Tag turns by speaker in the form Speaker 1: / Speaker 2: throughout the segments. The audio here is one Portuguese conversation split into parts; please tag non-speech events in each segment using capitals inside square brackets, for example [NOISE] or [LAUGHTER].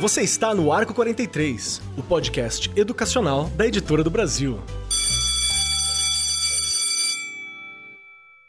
Speaker 1: Você está no Arco 43, o podcast educacional da Editora do Brasil.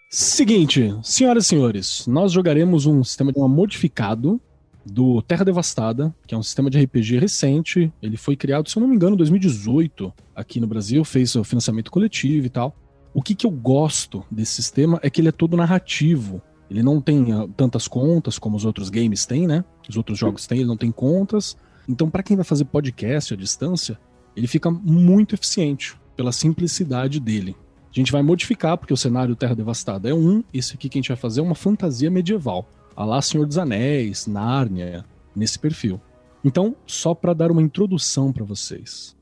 Speaker 1: Seguinte, senhoras e senhores, nós jogaremos um sistema de uma modificado do Terra Devastada, que é um sistema de RPG recente. Ele foi criado, se eu não me engano, em 2018 aqui no Brasil, fez o financiamento coletivo e tal. O que, que eu gosto desse sistema é que ele é todo narrativo. Ele não tem uh, tantas contas como os outros games têm, né? Os outros jogos têm, ele não tem contas. Então, para quem vai fazer podcast à distância, ele fica muito eficiente pela simplicidade dele. A gente vai modificar, porque o cenário Terra Devastada é um, esse aqui que a gente vai fazer é uma fantasia medieval. A lá Senhor dos Anéis, Nárnia, nesse perfil. Então, só para dar uma introdução para vocês.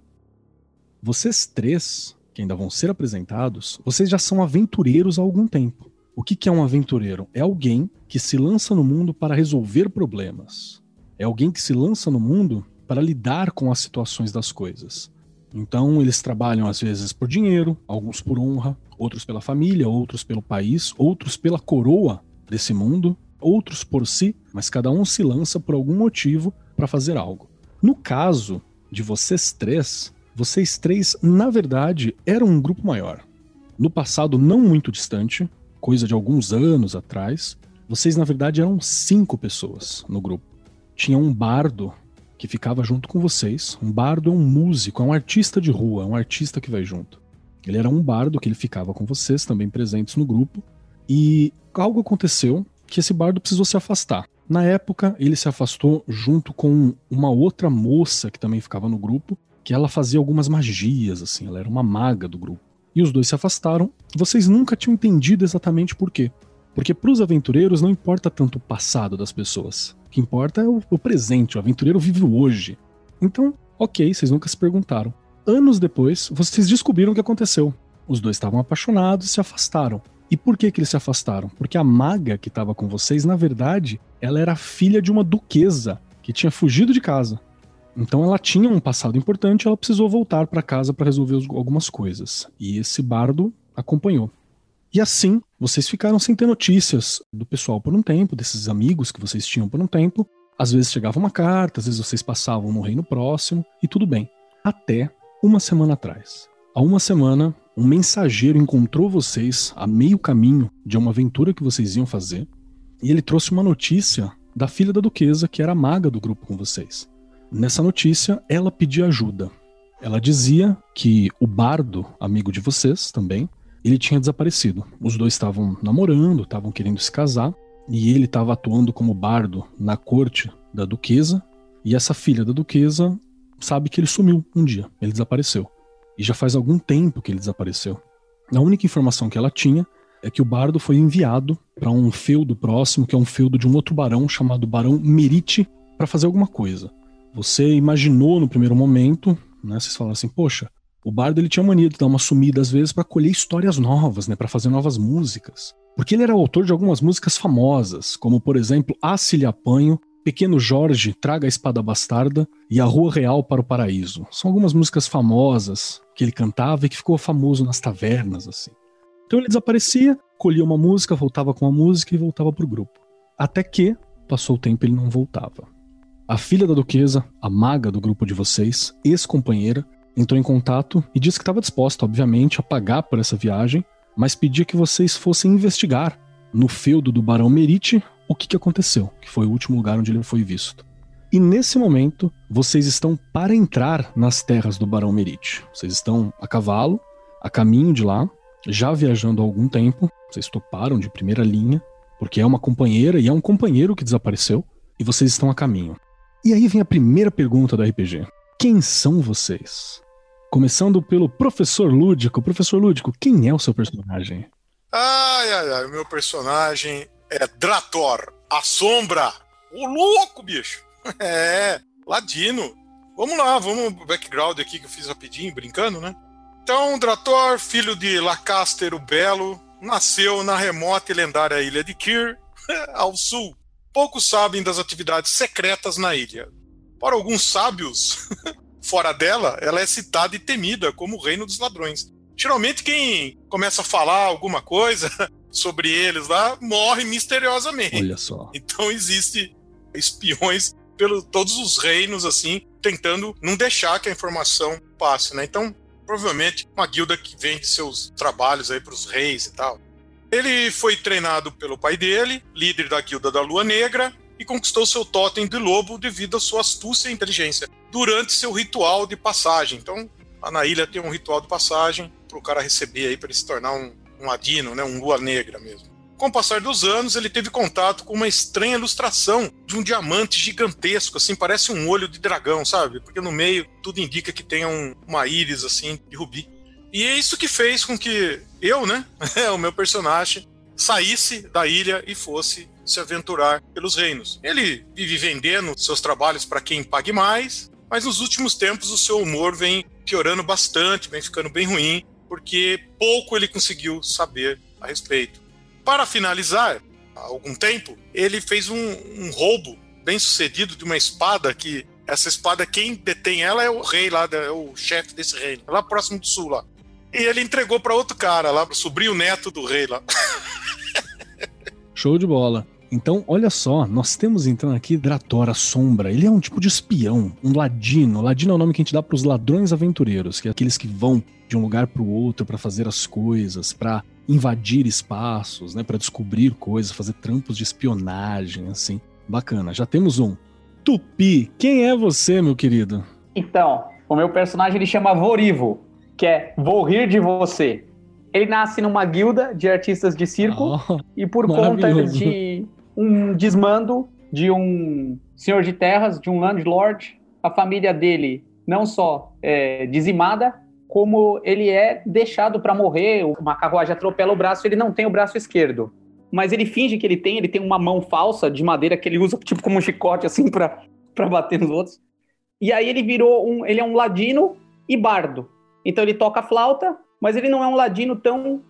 Speaker 1: Vocês três, que ainda vão ser apresentados, vocês já são aventureiros há algum tempo. O que, que é um aventureiro? É alguém que se lança no mundo para resolver problemas. É alguém que se lança no mundo para lidar com as situações das coisas. Então, eles trabalham às vezes por dinheiro, alguns por honra, outros pela família, outros pelo país, outros pela coroa desse mundo, outros por si, mas cada um se lança por algum motivo para fazer algo. No caso de vocês três, vocês três, na verdade, eram um grupo maior. No passado não muito distante, coisa de alguns anos atrás, vocês na verdade eram cinco pessoas no grupo. Tinha um bardo que ficava junto com vocês. Um bardo é um músico, é um artista de rua, é um artista que vai junto. Ele era um bardo que ele ficava com vocês, também presentes no grupo. E algo aconteceu que esse bardo precisou se afastar. Na época, ele se afastou junto com uma outra moça que também ficava no grupo, que ela fazia algumas magias, assim, ela era uma maga do grupo. E os dois se afastaram. Vocês nunca tinham entendido exatamente por quê. Porque para os aventureiros não importa tanto o passado das pessoas. O que importa é o, o presente, o aventureiro vive o hoje. Então, ok, vocês nunca se perguntaram. Anos depois, vocês descobriram o que aconteceu. Os dois estavam apaixonados e se afastaram. E por que, que eles se afastaram? Porque a maga que estava com vocês, na verdade, ela era filha de uma duquesa que tinha fugido de casa. Então ela tinha um passado importante, ela precisou voltar para casa para resolver algumas coisas. E esse bardo acompanhou. E assim, vocês ficaram sem ter notícias do pessoal por um tempo, desses amigos que vocês tinham por um tempo. Às vezes chegava uma carta, às vezes vocês passavam no reino próximo, e tudo bem. Até uma semana atrás. Há uma semana, um mensageiro encontrou vocês a meio caminho de uma aventura que vocês iam fazer, e ele trouxe uma notícia da filha da duquesa, que era maga do grupo com vocês. Nessa notícia, ela pedia ajuda. Ela dizia que o bardo, amigo de vocês também, ele tinha desaparecido. Os dois estavam namorando, estavam querendo se casar, e ele estava atuando como bardo na corte da duquesa, e essa filha da duquesa sabe que ele sumiu um dia, ele desapareceu. E já faz algum tempo que ele desapareceu. A única informação que ela tinha é que o bardo foi enviado para um feudo próximo, que é um feudo de um outro barão chamado Barão Merite, para fazer alguma coisa. Você imaginou no primeiro momento, né? Vocês falaram assim, poxa, o Bardo ele tinha mania de dar uma sumida às vezes para colher histórias novas, né, para fazer novas músicas. Porque ele era autor de algumas músicas famosas, como por exemplo A Se Lhe Apanho, Pequeno Jorge, Traga a Espada Bastarda e A Rua Real para o Paraíso. São algumas músicas famosas que ele cantava e que ficou famoso nas tavernas, assim. Então ele desaparecia, colhia uma música, voltava com a música e voltava pro grupo. Até que, passou o tempo, ele não voltava. A filha da duquesa, a maga do grupo de vocês, ex-companheira, entrou em contato e disse que estava disposta, obviamente, a pagar por essa viagem, mas pedia que vocês fossem investigar no feudo do Barão Merite o que, que aconteceu, que foi o último lugar onde ele foi visto. E nesse momento, vocês estão para entrar nas terras do Barão Merite. Vocês estão a cavalo, a caminho de lá, já viajando há algum tempo. Vocês toparam de primeira linha, porque é uma companheira e é um companheiro que desapareceu, e vocês estão a caminho. E aí vem a primeira pergunta do RPG: Quem são vocês? Começando pelo Professor Lúdico. Professor Lúdico, quem é o seu personagem?
Speaker 2: Ai, ai, ai, o meu personagem é Drator, a sombra. O louco, bicho. [LAUGHS] É, Ladino. Vamos lá, vamos background aqui que eu fiz rapidinho, brincando, né? Então, Drator, filho de Lacaster o Belo, nasceu na remota e lendária ilha de Kir, [LAUGHS] ao sul. Poucos sabem das atividades secretas na ilha. Para alguns sábios, [LAUGHS] Fora dela, ela é citada e temida como o reino dos ladrões. Geralmente quem começa a falar alguma coisa [LAUGHS] sobre eles lá morre misteriosamente.
Speaker 1: Olha só.
Speaker 2: Então existe espiões pelo todos os reinos assim, tentando não deixar que a informação passe, né? Então, provavelmente uma guilda que vende seus trabalhos aí para os reis e tal. Ele foi treinado pelo pai dele, líder da Guilda da Lua Negra, e conquistou seu totem de lobo devido à sua astúcia e inteligência durante seu ritual de passagem. Então, lá na ilha tem um ritual de passagem para o cara receber aí para ele se tornar um, um ladino, né, um lua negra mesmo. Com o passar dos anos, ele teve contato com uma estranha ilustração de um diamante gigantesco, assim, parece um olho de dragão, sabe? Porque no meio tudo indica que tem um, uma íris, assim, de rubi. E é isso que fez com que eu, né, [LAUGHS] o meu personagem, saísse da ilha e fosse se aventurar pelos reinos. Ele vive vendendo seus trabalhos para quem pague mais, mas nos últimos tempos o seu humor vem piorando bastante, vem ficando bem ruim, porque pouco ele conseguiu saber a respeito. Para finalizar, há algum tempo, ele fez um, um roubo bem sucedido de uma espada que essa espada, quem detém ela é o rei lá, é o chefe desse reino, lá próximo do sul lá. E ele entregou para outro cara lá, pro sobrinho neto do rei lá.
Speaker 1: Show de bola. Então, olha só, nós temos então aqui Drator, a Sombra. Ele é um tipo de espião, um ladino. Ladino é o nome que a gente dá para os ladrões aventureiros, que é aqueles que vão de um lugar para o outro para fazer as coisas, para invadir espaços, né, para descobrir coisas, fazer trampos de espionagem, assim. Bacana. Já temos um. Tupi, quem é você, meu querido?
Speaker 3: Então, o meu personagem ele chama Vorivo, que é Vou rir de você. Ele nasce numa guilda de artistas de circo oh, e por conta de um desmando de um senhor de terras, de um landlord, a família dele não só é dizimada, como ele é deixado para morrer, uma carruagem atropela o braço, ele não tem o braço esquerdo. Mas ele finge que ele tem, ele tem uma mão falsa de madeira que ele usa [LAUGHS] tipo como um chicote assim para bater nos outros. E aí ele virou um, ele é um ladino e bardo. Então ele toca flauta, mas ele não é um ladino tão,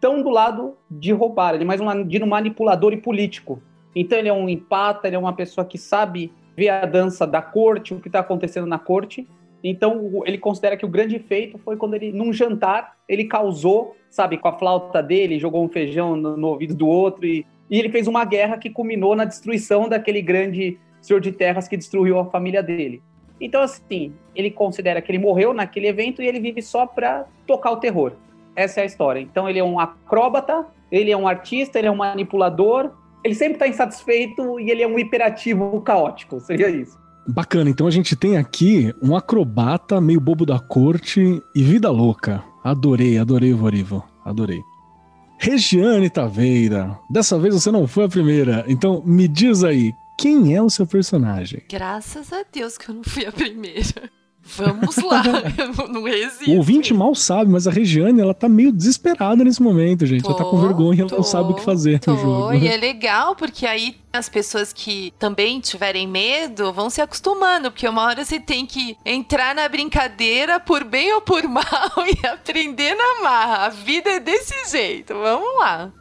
Speaker 3: tão do lado de roubar, ele é mais um ladino manipulador e político. Então ele é um empata, ele é uma pessoa que sabe ver a dança da corte, o que está acontecendo na corte. Então ele considera que o grande feito foi quando ele, num jantar, ele causou, sabe, com a flauta dele, jogou um feijão no, no ouvido do outro e, e ele fez uma guerra que culminou na destruição daquele grande senhor de terras que destruiu a família dele. Então, assim, ele considera que ele morreu naquele evento e ele vive só para tocar o terror. Essa é a história. Então, ele é um acróbata, ele é um artista, ele é um manipulador, ele sempre está insatisfeito e ele é um hiperativo caótico. Seria isso.
Speaker 1: Bacana, então a gente tem aqui um acrobata meio bobo da corte e vida louca. Adorei, adorei Vorivo, adorei. Regiane Taveira, dessa vez você não foi a primeira, então me diz aí, quem é o seu personagem?
Speaker 4: Graças a Deus que eu não fui a primeira. Vamos lá, [LAUGHS] não resisto.
Speaker 1: O ouvinte mal sabe, mas a Regiane, ela tá meio desesperada nesse momento, gente. Tô, ela tá com vergonha, ela não sabe o que fazer tô. no jogo.
Speaker 4: E é legal, porque aí as pessoas que também tiverem medo vão se acostumando, porque uma hora você tem que entrar na brincadeira por bem ou por [LAUGHS] mal e aprender na marra. A vida é desse jeito. Vamos lá.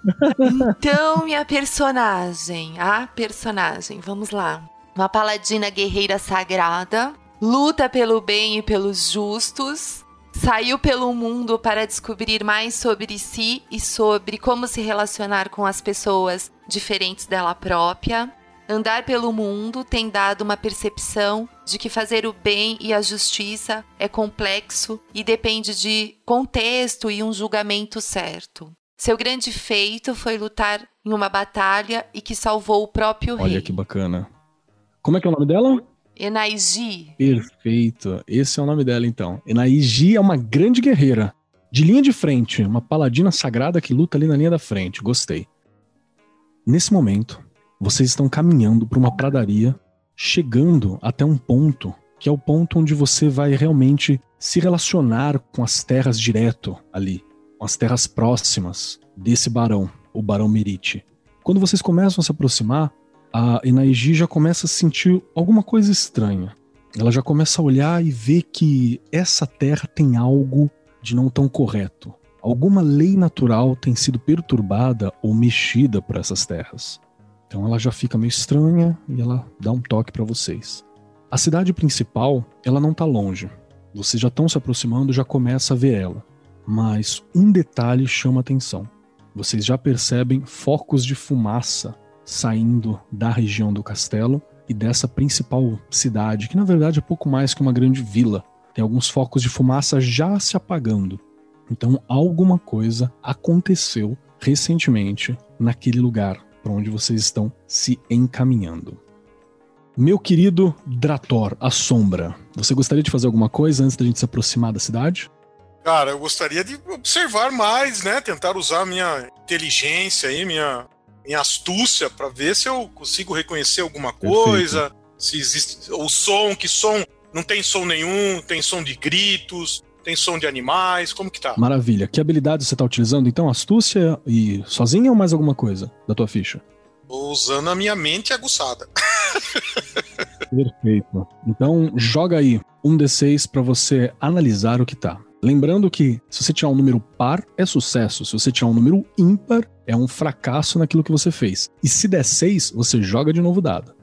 Speaker 4: então, minha personagem, a personagem, vamos lá. Uma paladina guerreira sagrada, luta pelo bem e pelos justos, saiu pelo mundo para descobrir mais sobre si e sobre como se relacionar com as pessoas diferentes dela própria. Andar pelo mundo tem dado uma percepção de que fazer o bem e a justiça é complexo e depende de contexto e um julgamento certo. Seu grande feito foi lutar em uma batalha e que salvou o próprio
Speaker 1: Olha
Speaker 4: rei.
Speaker 1: Olha que bacana. Como é que é o nome dela?
Speaker 4: Enaiji.
Speaker 1: Perfeito. Esse é o nome dela, então. Enaiji é uma grande guerreira. De linha de frente, uma paladina sagrada que luta ali na linha da frente. Gostei. Nesse momento, vocês estão caminhando para uma pradaria, chegando até um ponto que é o ponto onde você vai realmente se relacionar com as terras direto ali, com as terras próximas desse barão, o Barão Merite. Quando vocês começam a se aproximar, a Enaiji já começa a sentir alguma coisa estranha. Ela já começa a olhar e ver que essa terra tem algo de não tão correto. Alguma lei natural tem sido perturbada ou mexida por essas terras. Então ela já fica meio estranha e ela dá um toque para vocês. A cidade principal, ela não tá longe. Vocês já estão se aproximando, já começa a ver ela. Mas um detalhe chama atenção. Vocês já percebem focos de fumaça saindo da região do castelo e dessa principal cidade, que na verdade é pouco mais que uma grande vila. Tem alguns focos de fumaça já se apagando. Então, alguma coisa aconteceu recentemente naquele lugar para onde vocês estão se encaminhando. Meu querido Drator, a sombra, você gostaria de fazer alguma coisa antes da gente se aproximar da cidade?
Speaker 2: Cara, eu gostaria de observar mais, né? Tentar usar minha inteligência aí, minha, minha astúcia para ver se eu consigo reconhecer alguma coisa, Perfeito. se existe o som, que som não tem som nenhum, tem som de gritos, tem som de animais, como que tá?
Speaker 1: Maravilha. Que habilidade você tá utilizando então? Astúcia e sozinha ou mais alguma coisa da tua ficha?
Speaker 2: Tô usando a minha mente aguçada. [LAUGHS]
Speaker 1: Perfeito. Então, joga aí um D6 para você analisar o que tá. Lembrando que se você tirar um número par, é sucesso. Se você tirar um número ímpar, é um fracasso naquilo que você fez. E se der 6, você joga de novo dado.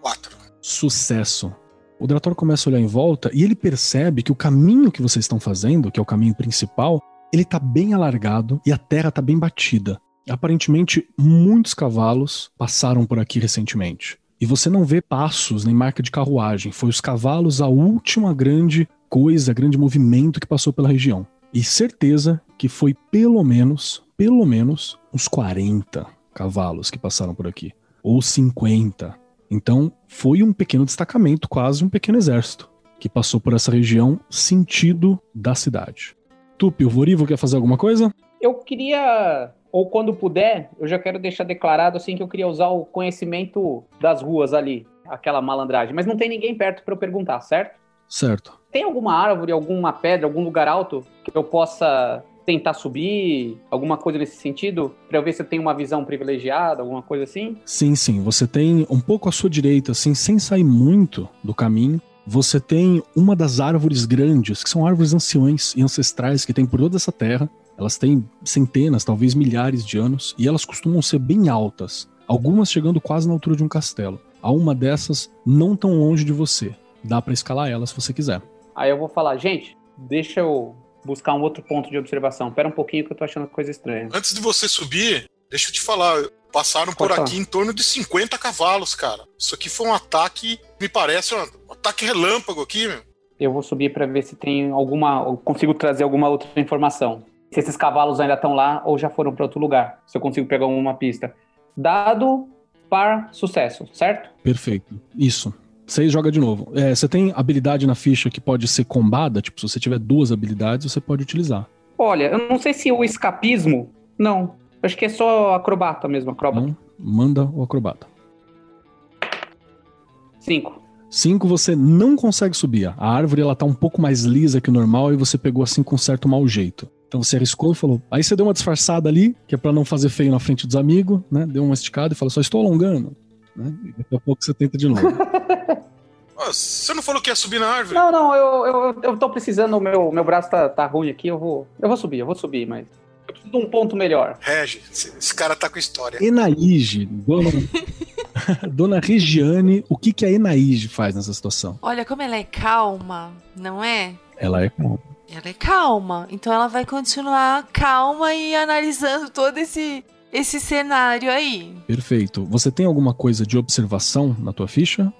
Speaker 2: 4.
Speaker 1: Sucesso. O Drator começa a olhar em volta e ele percebe que o caminho que vocês estão fazendo, que é o caminho principal, ele tá bem alargado e a terra tá bem batida. Aparentemente, muitos cavalos passaram por aqui recentemente. E você não vê passos nem marca de carruagem. Foi os cavalos a última grande coisa, grande movimento que passou pela região. E certeza que foi pelo menos, pelo menos, uns 40 cavalos que passaram por aqui. Ou 50. Então, foi um pequeno destacamento, quase um pequeno exército, que passou por essa região sentido da cidade. Tupi, o Vorivo quer fazer alguma coisa?
Speaker 3: Eu queria ou quando puder, eu já quero deixar declarado assim que eu queria usar o conhecimento das ruas ali, aquela malandragem. Mas não tem ninguém perto para eu perguntar, certo?
Speaker 1: Certo.
Speaker 3: Tem alguma árvore, alguma pedra, algum lugar alto que eu possa tentar subir, alguma coisa nesse sentido, para eu ver se eu tenho uma visão privilegiada, alguma coisa assim?
Speaker 1: Sim, sim. Você tem um pouco à sua direita, assim, sem sair muito do caminho. Você tem uma das árvores grandes, que são árvores anciões e ancestrais que tem por toda essa terra. Elas têm centenas, talvez milhares de anos, e elas costumam ser bem altas, algumas chegando quase na altura de um castelo. Há uma dessas não tão longe de você. Dá para escalar ela se você quiser.
Speaker 3: Aí eu vou falar, gente, deixa eu buscar um outro ponto de observação. Pera um pouquinho que eu tô achando coisa estranha.
Speaker 2: Antes de você subir, deixa eu te falar, passaram Pode por falar. aqui em torno de 50 cavalos, cara. Isso aqui foi um ataque, me parece um ataque relâmpago aqui, meu.
Speaker 3: Eu vou subir para ver se tem alguma, consigo trazer alguma outra informação se esses cavalos ainda estão lá ou já foram para outro lugar, se eu consigo pegar uma pista. Dado par sucesso, certo?
Speaker 1: Perfeito. Isso. Você joga de novo. É, você tem habilidade na ficha que pode ser combada? Tipo, se você tiver duas habilidades, você pode utilizar.
Speaker 3: Olha, eu não sei se o escapismo. Não. Acho que é só acrobata mesmo, acrobata. Não,
Speaker 1: manda o acrobata.
Speaker 3: Cinco.
Speaker 1: Cinco, você não consegue subir. A árvore ela tá um pouco mais lisa que o normal e você pegou assim com certo mau jeito. Então você arriscou e falou. Aí você deu uma disfarçada ali, que é para não fazer feio na frente dos amigos, né? Deu uma esticada e falou: só estou alongando. Né? E daqui a pouco você tenta de novo. [LAUGHS]
Speaker 2: você não falou que ia subir na árvore?
Speaker 3: Não, não, eu, eu, eu tô precisando, o meu, meu braço tá, tá ruim aqui, eu vou. Eu vou subir, eu vou subir, mas. Eu preciso de um ponto melhor.
Speaker 2: Regi, esse cara tá com história.
Speaker 1: Enaíge, dona, [LAUGHS] dona Regiane, o que, que a Enaíge faz nessa situação?
Speaker 4: Olha como ela é calma, não é?
Speaker 1: Ela é calma.
Speaker 4: Ela é calma. Então ela vai continuar calma e analisando todo esse esse cenário aí.
Speaker 1: Perfeito. Você tem alguma coisa de observação na tua ficha?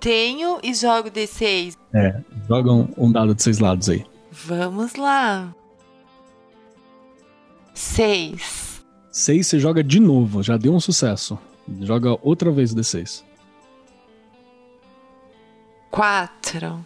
Speaker 4: Tenho e jogo D6.
Speaker 1: É, joga um, um dado de seis lados aí.
Speaker 4: Vamos lá. Seis.
Speaker 1: Seis você joga de novo, já deu um sucesso. Joga outra vez o D6.
Speaker 4: Quatro.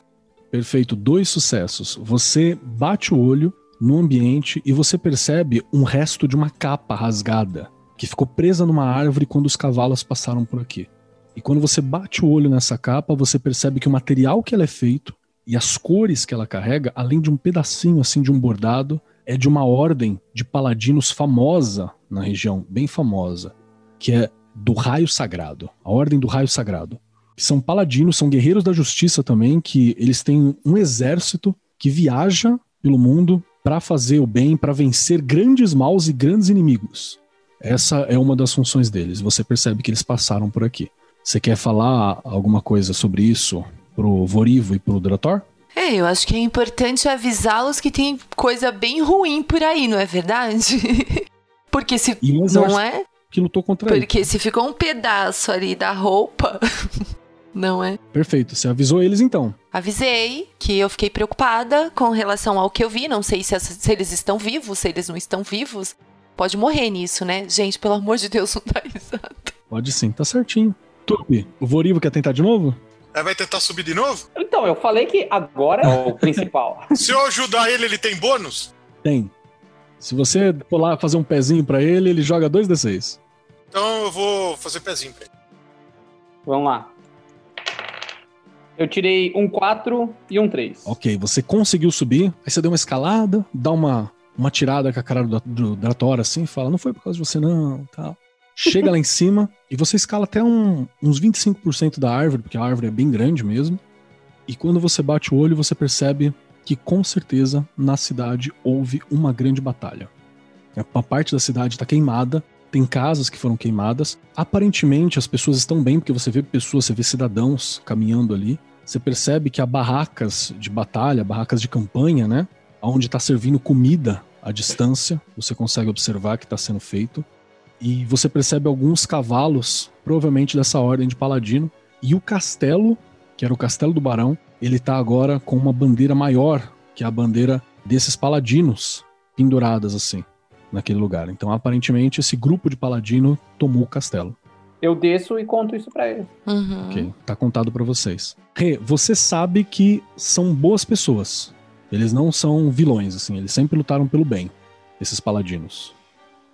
Speaker 1: Perfeito, dois sucessos. Você bate o olho no ambiente e você percebe um resto de uma capa rasgada que ficou presa numa árvore quando os cavalos passaram por aqui. E quando você bate o olho nessa capa, você percebe que o material que ela é feito e as cores que ela carrega, além de um pedacinho assim de um bordado, é de uma ordem de paladinos famosa na região, bem famosa, que é do Raio Sagrado, a Ordem do Raio Sagrado que são paladinos, são guerreiros da justiça também, que eles têm um exército que viaja pelo mundo para fazer o bem, para vencer grandes maus e grandes inimigos. Essa é uma das funções deles. Você percebe que eles passaram por aqui. Você quer falar alguma coisa sobre isso pro Vorivo e pro Drator?
Speaker 4: É, eu acho que é importante avisá-los que tem coisa bem ruim por aí, não é verdade? [LAUGHS] Porque se não é
Speaker 1: que lutou contra
Speaker 4: Porque ele. se ficou um pedaço ali da roupa, [LAUGHS] não é?
Speaker 1: Perfeito. Você avisou eles então?
Speaker 4: Avisei que eu fiquei preocupada com relação ao que eu vi. Não sei se, se eles estão vivos, se eles não estão vivos. Pode morrer nisso, né? Gente, pelo amor de Deus, [LAUGHS] não tá risada.
Speaker 1: Pode sim, tá certinho. Tupi, o Vorivo quer tentar de novo?
Speaker 2: É, vai tentar subir de novo?
Speaker 3: Então, eu falei que agora é o principal. [LAUGHS]
Speaker 2: Se eu ajudar ele, ele tem bônus?
Speaker 1: Tem. Se você for lá fazer um pezinho para ele, ele joga 2d6.
Speaker 2: Então eu vou fazer pezinho pra ele.
Speaker 3: Vamos lá. Eu tirei um 4 e um 3.
Speaker 1: Ok, você conseguiu subir, aí você deu uma escalada, dá uma, uma tirada com a cara do, do Drator assim, fala, não foi por causa de você não, tal. Chega lá em cima e você escala até um, uns 25% da árvore, porque a árvore é bem grande mesmo. E quando você bate o olho, você percebe que com certeza na cidade houve uma grande batalha. Uma parte da cidade está queimada, tem casas que foram queimadas. Aparentemente as pessoas estão bem, porque você vê pessoas, você vê cidadãos caminhando ali. Você percebe que há barracas de batalha, barracas de campanha, né? Onde está servindo comida à distância, você consegue observar que está sendo feito. E você percebe alguns cavalos, provavelmente dessa ordem de paladino. E o castelo, que era o castelo do barão, ele está agora com uma bandeira maior, que é a bandeira desses paladinos penduradas assim, naquele lugar. Então, aparentemente, esse grupo de paladino tomou o castelo.
Speaker 3: Eu desço e conto isso para ele.
Speaker 4: Uhum.
Speaker 1: Ok, tá contado para vocês. Rê, você sabe que são boas pessoas. Eles não são vilões, assim, eles sempre lutaram pelo bem, esses paladinos.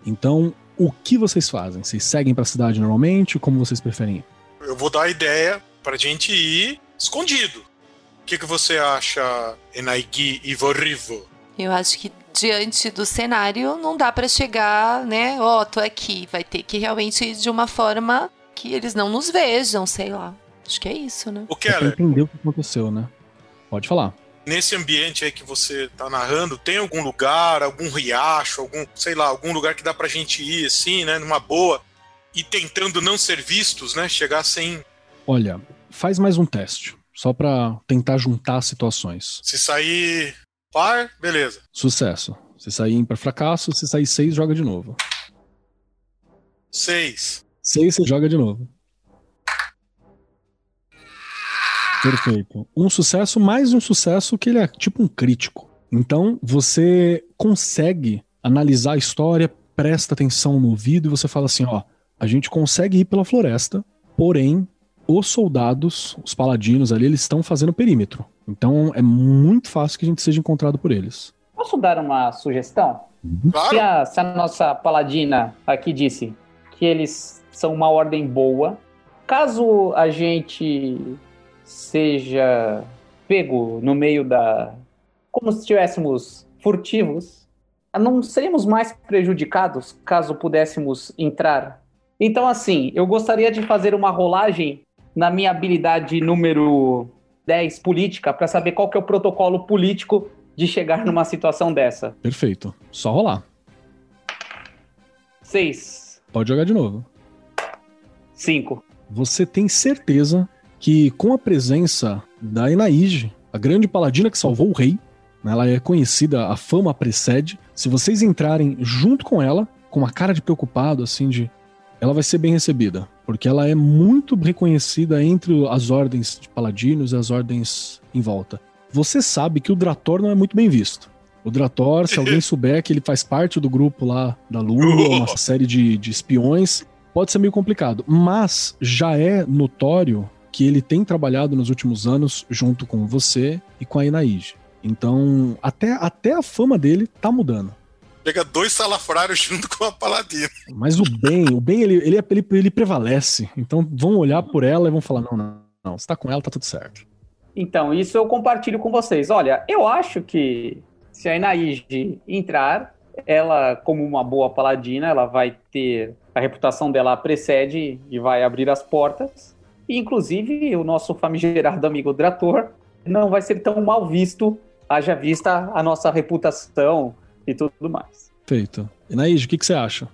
Speaker 1: Então, o que vocês fazem? Vocês seguem para a cidade normalmente? Como vocês preferem ir?
Speaker 2: Eu vou dar a ideia pra gente ir escondido. O que, que você acha, Enaigi e Vorrivo?
Speaker 4: Eu acho que diante do cenário não dá para chegar, né? Ó, oh, tô aqui. Vai ter que realmente ir de uma forma que eles não nos vejam, sei lá. Acho que é isso, né?
Speaker 2: O Keller.
Speaker 1: entendeu o que aconteceu, né? Pode falar.
Speaker 2: Nesse ambiente aí que você tá narrando, tem algum lugar, algum riacho, algum, sei lá, algum lugar que dá pra gente ir assim, né, numa boa e tentando não ser vistos, né, chegar sem
Speaker 1: Olha, faz mais um teste. Só para tentar juntar situações.
Speaker 2: Se sair par, beleza.
Speaker 1: Sucesso. Se sair ímpar, fracasso. Se sair seis, joga de novo.
Speaker 2: Seis.
Speaker 1: Seis, você joga de novo. Perfeito. Um sucesso, mais um sucesso que ele é tipo um crítico. Então, você consegue analisar a história, presta atenção no ouvido e você fala assim: ó, a gente consegue ir pela floresta, porém os soldados, os paladinos ali, eles estão fazendo perímetro. Então é muito fácil que a gente seja encontrado por eles.
Speaker 3: Posso dar uma sugestão?
Speaker 2: Uhum. Claro.
Speaker 3: Se, a, se a nossa paladina aqui disse que eles são uma ordem boa, caso a gente seja pego no meio da. como se estivéssemos furtivos, não seríamos mais prejudicados caso pudéssemos entrar. Então, assim, eu gostaria de fazer uma rolagem na minha habilidade número 10 política para saber qual que é o protocolo político de chegar numa situação dessa.
Speaker 1: Perfeito. Só rolar.
Speaker 3: 6.
Speaker 1: Pode jogar de novo.
Speaker 3: 5.
Speaker 1: Você tem certeza que com a presença da Enaige, a grande paladina que salvou o rei, né, ela é conhecida, a fama precede. Se vocês entrarem junto com ela, com uma cara de preocupado, assim, de ela vai ser bem recebida, porque ela é muito reconhecida entre as ordens de paladinos e as ordens em volta. Você sabe que o Drator não é muito bem visto. O Drator, se alguém [LAUGHS] souber que ele faz parte do grupo lá da Lua, uma série de, de espiões, pode ser meio complicado. Mas já é notório que ele tem trabalhado nos últimos anos junto com você e com a Inaige. Então, até, até a fama dele tá mudando
Speaker 2: pega dois salafrários junto com a paladina.
Speaker 1: Mas o bem, o bem, ele, ele, ele, ele prevalece. Então vão olhar por ela e vão falar: não, não, não, você tá com ela, tá tudo certo.
Speaker 3: Então, isso eu compartilho com vocês. Olha, eu acho que se a Inaíde entrar, ela, como uma boa paladina, ela vai ter. A reputação dela precede e vai abrir as portas. E, inclusive, o nosso famigerado amigo Drator não vai ser tão mal visto, haja vista a nossa reputação e tudo mais.
Speaker 1: Feito. E Naís, o que, que você acha?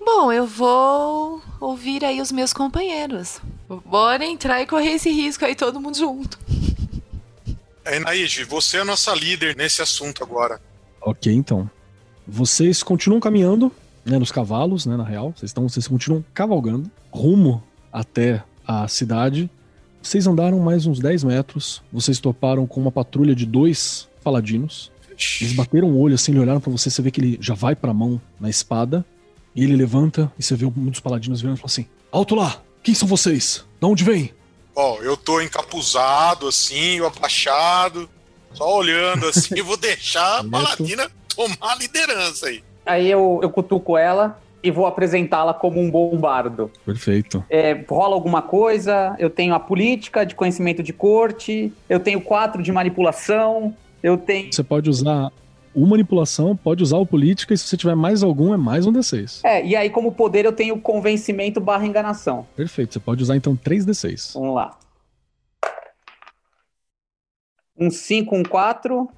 Speaker 4: Bom, eu vou ouvir aí os meus companheiros. Bora entrar e correr esse risco aí todo mundo junto.
Speaker 2: É, você é a nossa líder nesse assunto agora.
Speaker 1: Ok, então. Vocês continuam caminhando, né, nos cavalos, né, na real. Vocês, estão, vocês continuam cavalgando rumo até a cidade. Vocês andaram mais uns 10 metros. Vocês toparam com uma patrulha de dois paladinos. Eles bateram o olho assim, ele olharam para você, você vê que ele já vai pra mão na espada. E ele levanta e você vê um dos paladinos virando e fala assim: Alto lá! Quem são vocês? De onde vem?
Speaker 2: Ó, eu tô encapuzado, assim, eu abaixado, só olhando assim, eu vou deixar a [LAUGHS] paladina tomar a liderança aí.
Speaker 3: Aí eu, eu cutuco ela e vou apresentá-la como um bombardo.
Speaker 1: Perfeito.
Speaker 3: É, rola alguma coisa, eu tenho a política de conhecimento de corte, eu tenho quatro de manipulação, eu tenho.
Speaker 1: Você pode usar o manipulação, pode usar o política, e se você tiver mais algum, é mais um D6.
Speaker 3: É, e aí, como poder, eu tenho convencimento barra enganação.
Speaker 1: Perfeito, você pode usar então 3 D6.
Speaker 3: Vamos lá. Um 5, um 4.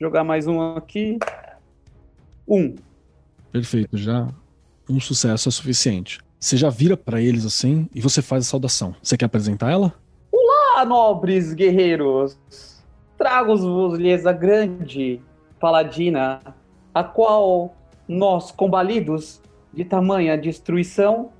Speaker 3: Jogar mais um aqui. Um.
Speaker 1: Perfeito, já um sucesso é suficiente. Você já vira para eles assim e você faz a saudação. Você quer apresentar ela?
Speaker 3: Olá, nobres guerreiros! Trago-vos-lhes a grande paladina, a qual nós, combalidos de tamanha destruição,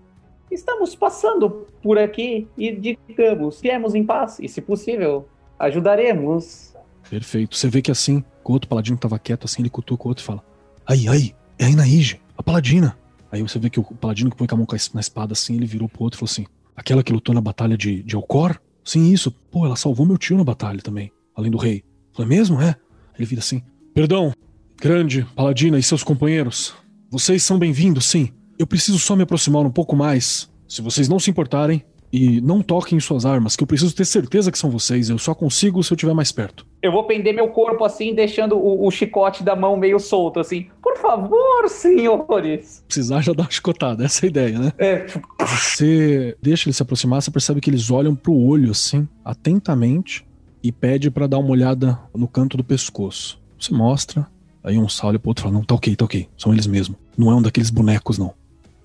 Speaker 3: estamos passando por aqui e digamos, viemos em paz e, se possível, ajudaremos.
Speaker 1: Perfeito. Você vê que assim, o outro paladino tava quieto assim, ele cutuca o outro e fala: Aí, aí, é a Inaíge, a paladina. Aí você vê que o paladino que põe com a mão na espada assim, ele virou pro outro e falou assim: Aquela que lutou na batalha de, de Alcor? Sim, isso. Pô, ela salvou meu tio na batalha também, além do rei. Falei, mesmo? É. Ele vira assim: Perdão, grande paladina e seus companheiros. Vocês são bem-vindos, sim. Eu preciso só me aproximar um pouco mais. Se vocês não se importarem, e não toquem em suas armas, que eu preciso ter certeza que são vocês. Eu só consigo se eu estiver mais perto.
Speaker 3: Eu vou pender meu corpo assim, deixando o, o, chicote da mão meio solto, assim. Por favor, senhores.
Speaker 1: Precisar já dar uma chicotada, essa é a ideia, né?
Speaker 3: É.
Speaker 1: Você deixa ele se aproximar, você percebe que eles olham pro olho, assim, atentamente, e pede para dar uma olhada no canto do pescoço. Você mostra, aí um olha pro outro e fala: Não, tá ok, tá ok. São eles mesmo. Não é um daqueles bonecos, não.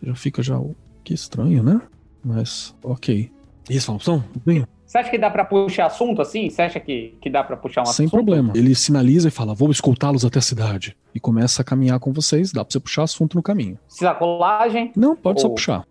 Speaker 1: Já fica já. Que estranho, né? Mas, ok. E eles falam: São, bem.
Speaker 3: Você acha que dá para puxar assunto assim? Você acha que, que dá para puxar um
Speaker 1: Sem
Speaker 3: assunto?
Speaker 1: Sem problema. Ele sinaliza e fala: Vou escoltá-los até a cidade. E começa a caminhar com vocês. Dá pra você puxar assunto no caminho.
Speaker 3: Sacolagem?
Speaker 1: Não, pode Ou... só puxar.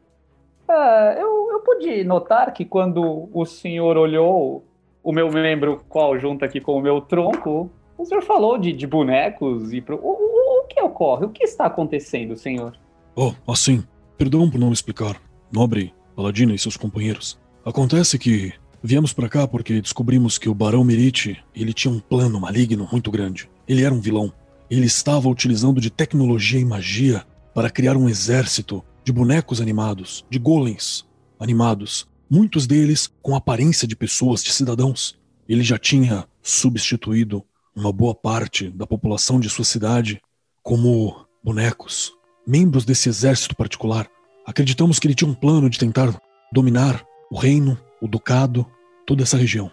Speaker 3: Uh, eu, eu pude notar que quando o senhor olhou o meu membro qual junta aqui com o meu tronco, o senhor falou de, de bonecos e pro... o, o, o, que ocorre? O que está acontecendo, senhor?
Speaker 1: Oh, assim, perdão por não explicar, nobre Paladina e seus companheiros. Acontece que viemos para cá porque descobrimos que o Barão Merite, ele tinha um plano maligno muito grande. Ele era um vilão. Ele estava utilizando de tecnologia e magia para criar um exército de bonecos animados, de golems animados, muitos deles com aparência de pessoas, de cidadãos. Ele já tinha substituído uma boa parte da população de sua cidade como bonecos, membros desse exército particular. Acreditamos que ele tinha um plano de tentar dominar o reino, o ducado, toda essa região.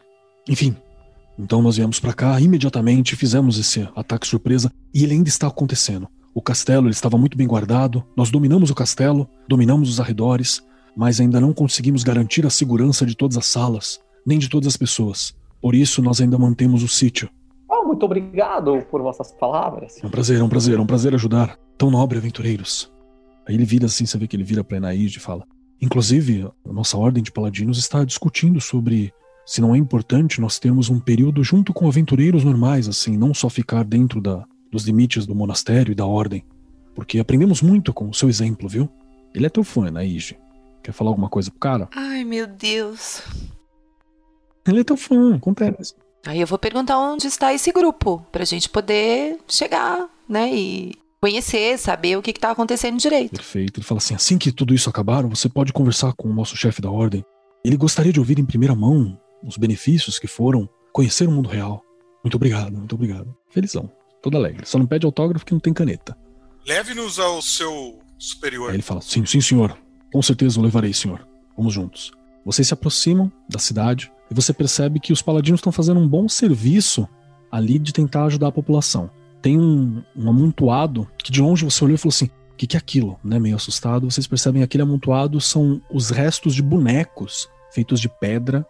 Speaker 1: Enfim, então nós viemos para cá imediatamente, fizemos esse ataque surpresa e ele ainda está acontecendo. O castelo ele estava muito bem guardado, nós dominamos o castelo, dominamos os arredores, mas ainda não conseguimos garantir a segurança de todas as salas, nem de todas as pessoas. Por isso, nós ainda mantemos o sítio.
Speaker 3: Oh, muito obrigado por vossas palavras.
Speaker 1: É um prazer, é um prazer, é um prazer ajudar. Tão nobre, aventureiros. Aí ele vira assim, você vê que ele vira pra Enaíde e fala: Inclusive, a nossa ordem de paladinos está discutindo sobre se não é importante nós termos um período junto com aventureiros normais, assim, não só ficar dentro da, dos limites do monastério e da ordem. Porque aprendemos muito com o seu exemplo, viu? Ele é teu fã, Naige. Quer falar alguma coisa pro cara?
Speaker 4: Ai, meu Deus.
Speaker 1: Ele é teu fã, acontece.
Speaker 4: Aí eu vou perguntar onde está esse grupo, pra gente poder chegar, né, e conhecer, saber o que está acontecendo direito.
Speaker 1: Perfeito. Ele fala assim: assim que tudo isso acabar, você pode conversar com o nosso chefe da ordem. Ele gostaria de ouvir em primeira mão os benefícios que foram conhecer o mundo real. Muito obrigado, muito obrigado. Felizão, todo alegre. Só não pede autógrafo que não tem caneta.
Speaker 2: Leve-nos ao seu superior.
Speaker 1: Aí ele fala: sim, sim, senhor. Com certeza o levarei, senhor. Vamos juntos. Vocês se aproximam da cidade e você percebe que os paladinos estão fazendo um bom serviço ali de tentar ajudar a população. Tem um, um amontoado que de longe você olhou e falou assim: o que, que é aquilo? Né? Meio assustado, vocês percebem que aquele amontoado são os restos de bonecos feitos de pedra,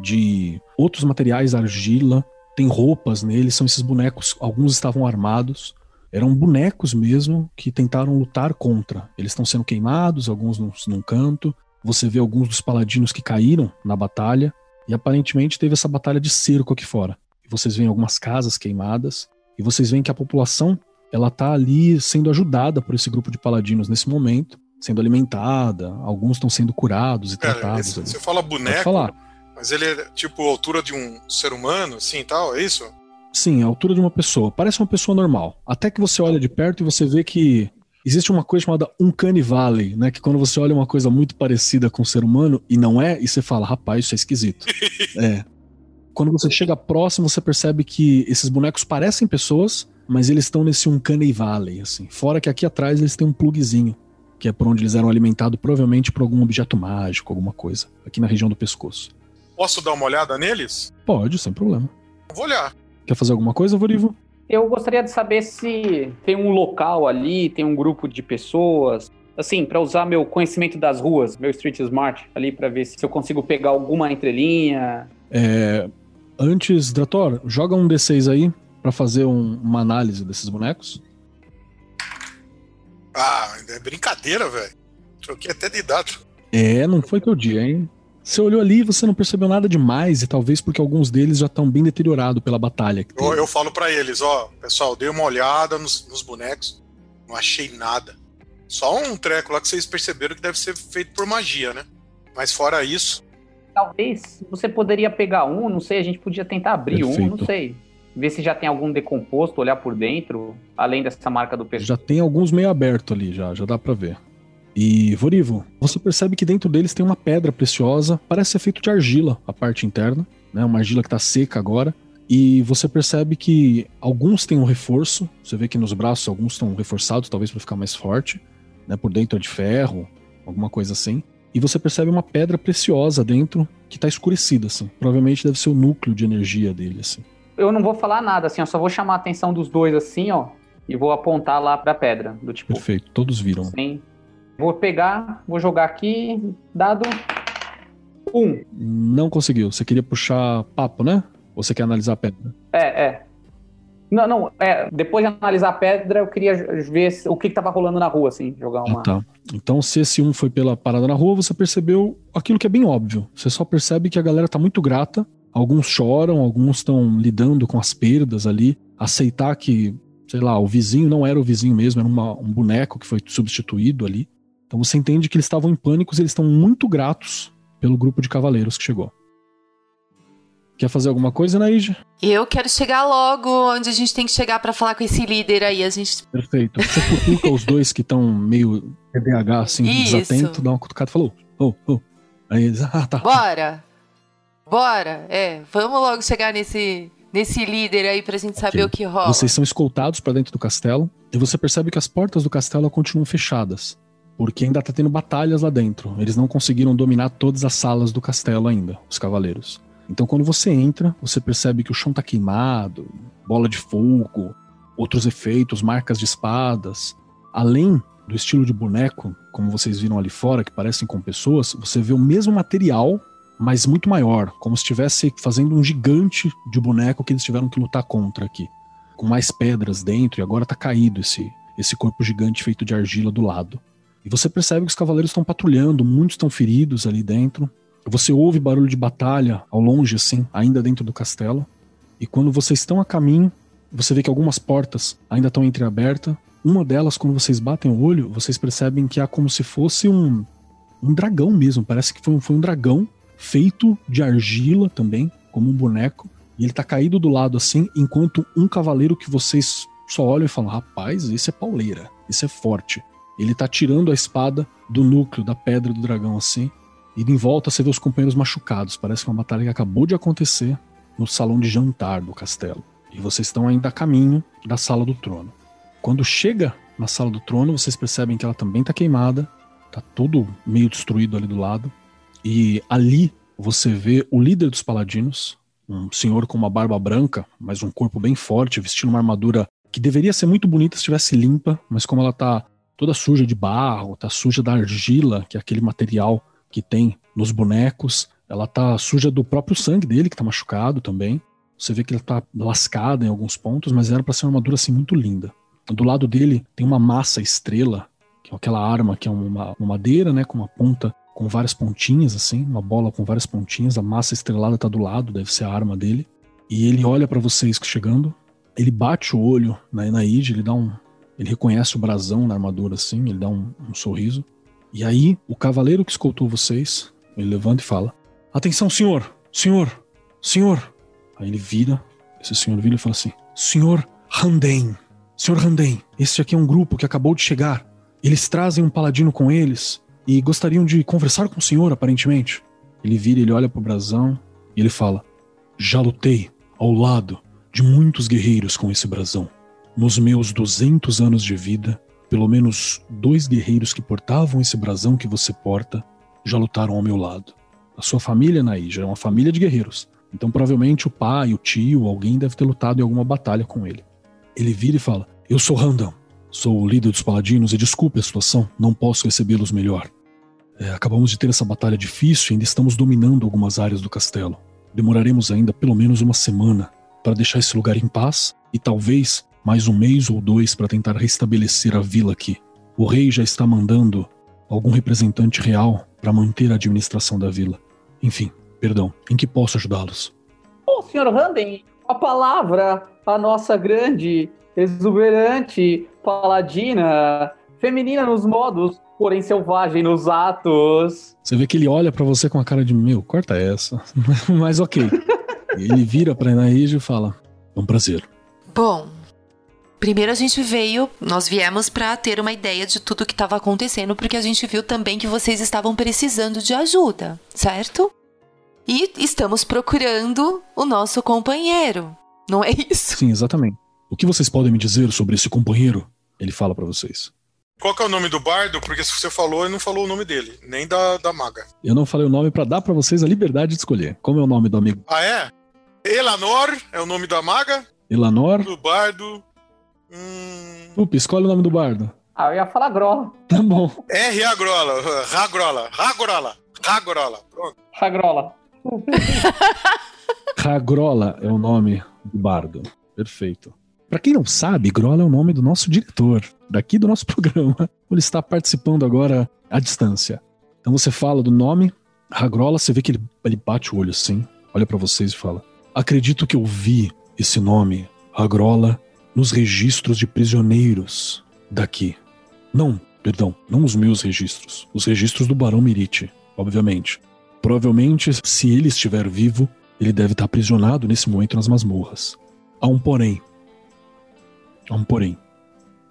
Speaker 1: de outros materiais, argila, tem roupas neles, são esses bonecos, alguns estavam armados, eram bonecos mesmo que tentaram lutar contra. Eles estão sendo queimados, alguns num, num canto. Você vê alguns dos paladinos que caíram na batalha, e aparentemente teve essa batalha de cerco aqui fora. E vocês veem algumas casas queimadas, e vocês veem que a população ela tá ali sendo ajudada por esse grupo de paladinos nesse momento, sendo alimentada, alguns estão sendo curados e tratados. Esse,
Speaker 2: você fala boneco, mas ele é tipo a altura de um ser humano, assim tal, é isso?
Speaker 1: Sim, a altura de uma pessoa. Parece uma pessoa normal. Até que você olha de perto e você vê que existe uma coisa chamada Uncanny Valley, né? Que quando você olha uma coisa muito parecida com o ser humano e não é, e você fala, rapaz, isso é esquisito. [LAUGHS] é. Quando você chega próximo, você percebe que esses bonecos parecem pessoas, mas eles estão nesse Uncanny Valley, assim. Fora que aqui atrás eles têm um plugzinho, que é por onde eles eram alimentados, provavelmente por algum objeto mágico, alguma coisa, aqui na região do pescoço.
Speaker 2: Posso dar uma olhada neles?
Speaker 1: Pode, sem problema.
Speaker 2: Vou olhar.
Speaker 1: Quer fazer alguma coisa, Vorivo?
Speaker 3: Eu gostaria de saber se tem um local ali, tem um grupo de pessoas, assim, para usar meu conhecimento das ruas, meu Street Smart ali, para ver se eu consigo pegar alguma entrelinha.
Speaker 1: É, antes, Drator, joga um D6 aí para fazer um, uma análise desses bonecos.
Speaker 2: Ah, é brincadeira, velho. Troquei até de dado.
Speaker 1: É, não foi teu dia, hein? Você olhou ali e você não percebeu nada demais, e talvez porque alguns deles já estão bem deteriorados pela batalha.
Speaker 2: Eu, eu, falo para eles, ó, pessoal, dei uma olhada nos, nos, bonecos, não achei nada. Só um treco lá que vocês perceberam que deve ser feito por magia, né? Mas fora isso.
Speaker 3: Talvez você poderia pegar um, não sei, a gente podia tentar abrir Perfeito. um, não sei. Ver se já tem algum decomposto, olhar por dentro, além dessa marca do pescoço.
Speaker 1: Já tem alguns meio aberto ali, já, já dá para ver. E, Vorivo, você percebe que dentro deles tem uma pedra preciosa, parece ser feito de argila, a parte interna, né? Uma argila que tá seca agora. E você percebe que alguns têm um reforço, você vê que nos braços alguns estão reforçados, talvez para ficar mais forte, né? Por dentro é de ferro, alguma coisa assim. E você percebe uma pedra preciosa dentro que tá escurecida, assim. Provavelmente deve ser o núcleo de energia dele, assim.
Speaker 3: Eu não vou falar nada, assim, eu só vou chamar a atenção dos dois, assim, ó, e vou apontar lá pra pedra, do tipo.
Speaker 1: Perfeito, todos viram.
Speaker 3: Sim. Vou pegar, vou jogar aqui, dado um.
Speaker 1: Não conseguiu. Você queria puxar papo, né? Ou você quer analisar a pedra?
Speaker 3: É, é. Não, não, é, depois de analisar a pedra, eu queria ver o que estava rolando na rua, assim, jogar uma. Ah,
Speaker 1: tá. Então, se esse um foi pela parada na rua, você percebeu aquilo que é bem óbvio. Você só percebe que a galera tá muito grata. Alguns choram, alguns estão lidando com as perdas ali. Aceitar que, sei lá, o vizinho não era o vizinho mesmo, era uma, um boneco que foi substituído ali. Então você entende que eles estavam em pânico e eles estão muito gratos pelo grupo de cavaleiros que chegou. Quer fazer alguma coisa, Naíja?
Speaker 4: Eu quero chegar logo onde a gente tem que chegar para falar com esse líder aí. A gente...
Speaker 1: Perfeito. Você cutuca os dois que estão meio TDAH, assim, Isso. desatento, dá uma cutucada e falou, oh, oh. Aí eles, ah, tá.
Speaker 4: Bora! Bora! É, vamos logo chegar nesse, nesse líder aí pra gente saber okay. o que rola.
Speaker 1: Vocês são escoltados para dentro do castelo e você percebe que as portas do castelo continuam fechadas porque ainda tá tendo batalhas lá dentro. Eles não conseguiram dominar todas as salas do castelo ainda, os cavaleiros. Então quando você entra, você percebe que o chão tá queimado, bola de fogo, outros efeitos, marcas de espadas. Além do estilo de boneco, como vocês viram ali fora, que parecem com pessoas, você vê o mesmo material, mas muito maior, como se estivesse fazendo um gigante de boneco que eles tiveram que lutar contra aqui. Com mais pedras dentro, e agora tá caído esse, esse corpo gigante feito de argila do lado. E você percebe que os cavaleiros estão patrulhando, muitos estão feridos ali dentro. Você ouve barulho de batalha ao longe, assim, ainda dentro do castelo. E quando vocês estão a caminho, você vê que algumas portas ainda estão entreabertas. Uma delas, quando vocês batem o olho, vocês percebem que há como se fosse um, um dragão mesmo. Parece que foi um, foi um dragão feito de argila também, como um boneco. E ele tá caído do lado assim, enquanto um cavaleiro que vocês só olham e falam: rapaz, esse é pauleira, esse é forte. Ele tá tirando a espada do núcleo da pedra do dragão assim. E em volta você vê os companheiros machucados. Parece que é uma batalha que acabou de acontecer no salão de jantar do castelo. E vocês estão ainda a caminho da sala do trono. Quando chega na sala do trono, vocês percebem que ela também está queimada. Tá tudo meio destruído ali do lado. E ali você vê o líder dos paladinos, um senhor com uma barba branca, mas um corpo bem forte, vestindo uma armadura que deveria ser muito bonita se estivesse limpa, mas como ela tá toda suja de barro, tá suja da argila, que é aquele material que tem nos bonecos. Ela tá suja do próprio sangue dele, que tá machucado também. Você vê que ele tá lascado em alguns pontos, mas era para ser uma armadura assim muito linda. Do lado dele tem uma massa estrela, que é aquela arma que é uma, uma madeira, né, com uma ponta com várias pontinhas assim, uma bola com várias pontinhas. A massa estrelada tá do lado, deve ser a arma dele. E ele olha para vocês chegando, ele bate o olho na Enaide, ele dá um, ele reconhece o brasão na armadura assim, ele dá um, um sorriso. E aí, o cavaleiro que escoltou vocês, ele levanta e fala: Atenção, senhor! Senhor! Senhor! Aí ele vira, esse senhor vira e fala assim: Senhor Randem, Senhor Randem, esse aqui é um grupo que acabou de chegar. Eles trazem um paladino com eles e gostariam de conversar com o senhor, aparentemente. Ele vira, ele olha pro brasão e ele fala: Já lutei ao lado de muitos guerreiros com esse brasão. Nos meus 200 anos de vida, pelo menos dois guerreiros que portavam esse brasão que você porta já lutaram ao meu lado. A sua família, Naija, é uma família de guerreiros. Então, provavelmente, o pai, o tio, alguém deve ter lutado em alguma batalha com ele. Ele vira e fala: Eu sou Randam, sou o líder dos paladinos e desculpe a situação, não posso recebê-los melhor. É, acabamos de ter essa batalha difícil e ainda estamos dominando algumas áreas do castelo. Demoraremos ainda pelo menos uma semana para deixar esse lugar em paz e talvez mais um mês ou dois para tentar restabelecer a vila aqui. O rei já está mandando algum representante real para manter a administração da vila. Enfim, perdão, em que posso ajudá-los?
Speaker 3: Ô, oh, senhor Randen, a palavra, a nossa grande, exuberante, paladina, feminina nos modos, porém selvagem nos atos.
Speaker 1: Você vê que ele olha para você com a cara de meu, corta essa. [LAUGHS] Mas ok. ele vira pra Enaíde e fala: É um prazer.
Speaker 4: Bom, Primeiro a gente veio, nós viemos para ter uma ideia de tudo que estava acontecendo, porque a gente viu também que vocês estavam precisando de ajuda, certo? E estamos procurando o nosso companheiro, não é isso?
Speaker 1: Sim, exatamente. O que vocês podem me dizer sobre esse companheiro? Ele fala para vocês.
Speaker 2: Qual é o nome do bardo? Porque se você falou, ele não falou o nome dele, nem da, da maga.
Speaker 1: Eu não falei o nome para dar para vocês a liberdade de escolher. Como é o nome do amigo?
Speaker 2: Ah, é? Elanor é o nome da maga?
Speaker 1: Elanor?
Speaker 2: Do bardo.
Speaker 1: Hum... Upa, escolhe o nome do bardo.
Speaker 3: Ah, eu ia falar Grola.
Speaker 1: Tá bom.
Speaker 2: R. Agrola. Ragrola. Ragrola. Ragrola. Pronto.
Speaker 3: Ragrola. [LAUGHS]
Speaker 1: Ragrola é o nome do bardo. Perfeito. Para quem não sabe, Grola é o nome do nosso diretor, daqui do nosso [LAUGHS] programa. Ele está participando agora à distância. Então você fala do nome, Ragrola, você vê que ele, ele bate o olho assim, olha para vocês e fala: Acredito que eu vi esse nome, Ragrola, nos registros de prisioneiros daqui. Não, perdão, não os meus registros, os registros do Barão Mirite, obviamente. Provavelmente, se ele estiver vivo, ele deve estar aprisionado nesse momento nas masmorras. Há um porém. Há um porém.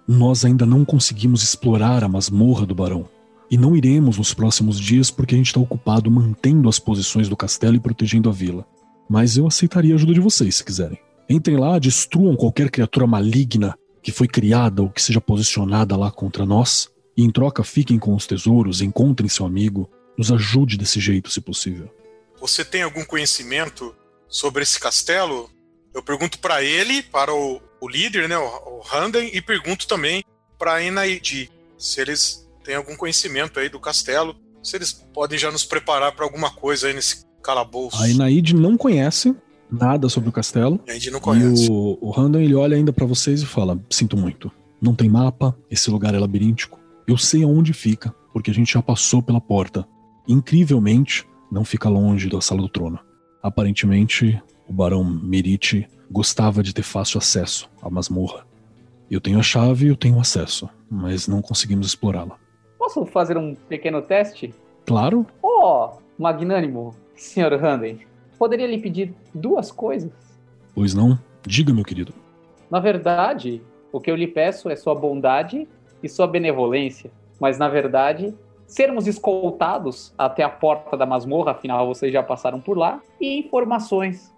Speaker 1: Nós ainda não conseguimos explorar a masmorra do Barão. E não iremos nos próximos dias porque a gente está ocupado mantendo as posições do castelo e protegendo a vila. Mas eu aceitaria a ajuda de vocês se quiserem. Entrem lá, destruam qualquer criatura maligna que foi criada ou que seja posicionada lá contra nós, e em troca fiquem com os tesouros, encontrem seu amigo, nos ajude desse jeito, se possível.
Speaker 2: Você tem algum conhecimento sobre esse castelo? Eu pergunto para ele, para o, o, líder, né, o, o Handen, e pergunto também para a Enaidi, se eles têm algum conhecimento aí do castelo, se eles podem já nos preparar para alguma coisa aí nesse calabouço.
Speaker 1: A Enaid não conhece, nada sobre o castelo.
Speaker 2: A gente não conhece.
Speaker 1: E o, o Random ele olha ainda para vocês e fala: Sinto muito. Não tem mapa, esse lugar é labiríntico. Eu sei aonde fica, porque a gente já passou pela porta. Incrivelmente, não fica longe da sala do trono. Aparentemente, o barão Merite gostava de ter fácil acesso à masmorra. Eu tenho a chave e eu tenho acesso, mas não conseguimos explorá-la.
Speaker 3: Posso fazer um pequeno teste?
Speaker 1: Claro.
Speaker 3: Oh, magnânimo, Sr. Randen poderia lhe pedir duas coisas.
Speaker 1: Pois não? Diga, meu querido.
Speaker 3: Na verdade, o que eu lhe peço é sua bondade e sua benevolência. Mas, na verdade, sermos escoltados até a porta da masmorra, afinal vocês já passaram por lá, e informações.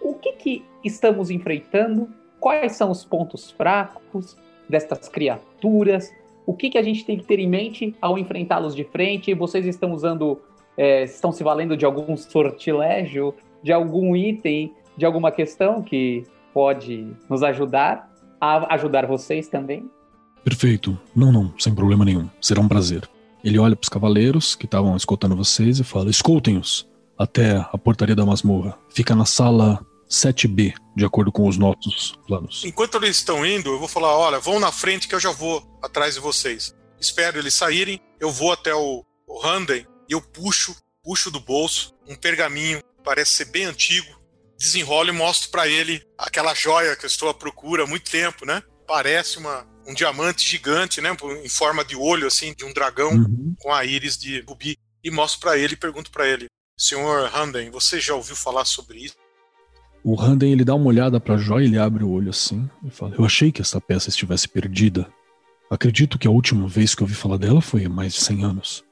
Speaker 3: O que, que estamos enfrentando? Quais são os pontos fracos destas criaturas? O que, que a gente tem que ter em mente ao enfrentá-los de frente? Vocês estão usando é, estão se valendo de algum sortilégio, de algum item, de alguma questão que pode nos ajudar a ajudar vocês também?
Speaker 1: Perfeito. Não, não, sem problema nenhum. Será um prazer. Ele olha para os cavaleiros que estavam escoltando vocês e fala: escoltem-os até a portaria da masmorra. Fica na sala 7B, de acordo com os nossos planos.
Speaker 2: Enquanto eles estão indo, eu vou falar: olha, vão na frente que eu já vou atrás de vocês. Espero eles saírem, eu vou até o, o Handen e eu puxo, puxo do bolso um pergaminho, parece ser bem antigo, desenrolo e mostro para ele aquela joia que eu estou à procura há muito tempo, né? Parece uma, um diamante gigante, né? Em forma de olho, assim, de um dragão uhum. com a íris de rubi. E mostro para ele e pergunto para ele: Senhor Handen, você já ouviu falar sobre isso?
Speaker 1: O Handen ele dá uma olhada para a joia, ele abre o olho assim e fala: Eu achei que essa peça estivesse perdida. Acredito que a última vez que ouvi falar dela foi há mais de 100 anos.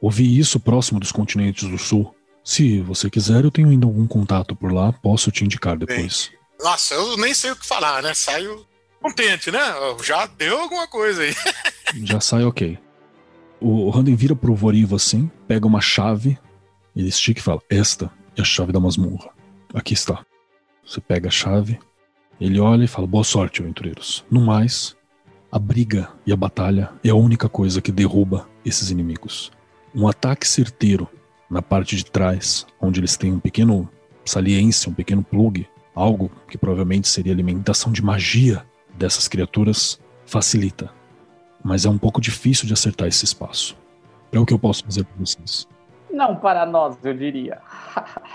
Speaker 1: Ouvi isso próximo dos continentes do sul. Se você quiser, eu tenho ainda algum contato por lá, posso te indicar depois. Bem,
Speaker 2: nossa, eu nem sei o que falar, né? Saio contente, né? Já deu alguma coisa aí. [LAUGHS]
Speaker 1: Já sai ok. O Random vira pro Vorivo assim, pega uma chave, ele estica e fala: Esta é a chave da masmorra. Aqui está. Você pega a chave, ele olha e fala: Boa sorte, aventureiros. No mais, a briga e a batalha é a única coisa que derruba esses inimigos. Um ataque certeiro na parte de trás, onde eles têm um pequeno saliência, um pequeno plug, algo que provavelmente seria alimentação de magia dessas criaturas, facilita. Mas é um pouco difícil de acertar esse espaço. É o que eu posso fazer para vocês.
Speaker 3: Não para nós, eu diria.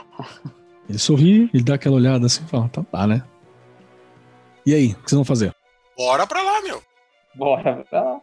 Speaker 3: [LAUGHS]
Speaker 1: ele sorri, ele dá aquela olhada assim e fala: tá, tá, né? E aí, o que vocês vão fazer?
Speaker 2: Bora pra lá, meu.
Speaker 3: Bora pra lá.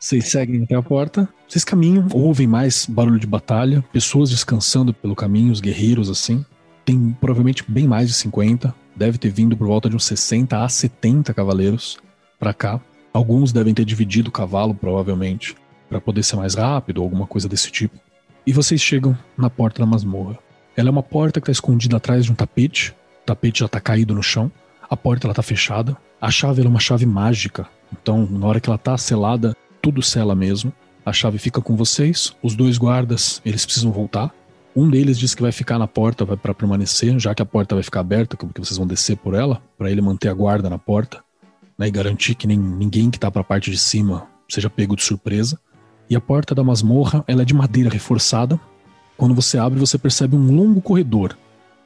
Speaker 1: Vocês seguem até a porta, vocês caminham, ouvem mais barulho de batalha, pessoas descansando pelo caminho, os guerreiros assim. Tem provavelmente bem mais de 50, deve ter vindo por volta de uns 60 a 70 cavaleiros para cá. Alguns devem ter dividido o cavalo, provavelmente, para poder ser mais rápido ou alguma coisa desse tipo. E vocês chegam na porta da masmorra. Ela é uma porta que está escondida atrás de um tapete. O tapete já está caído no chão. A porta ela tá fechada. A chave é uma chave mágica. Então, na hora que ela tá selada, tudo sela mesmo. A chave fica com vocês. Os dois guardas, eles precisam voltar. Um deles diz que vai ficar na porta para permanecer, já que a porta vai ficar aberta, porque vocês vão descer por ela, para ele manter a guarda na porta, né, e garantir que nem, ninguém que tá para a parte de cima seja pego de surpresa. E a porta da masmorra, ela é de madeira reforçada. Quando você abre, você percebe um longo corredor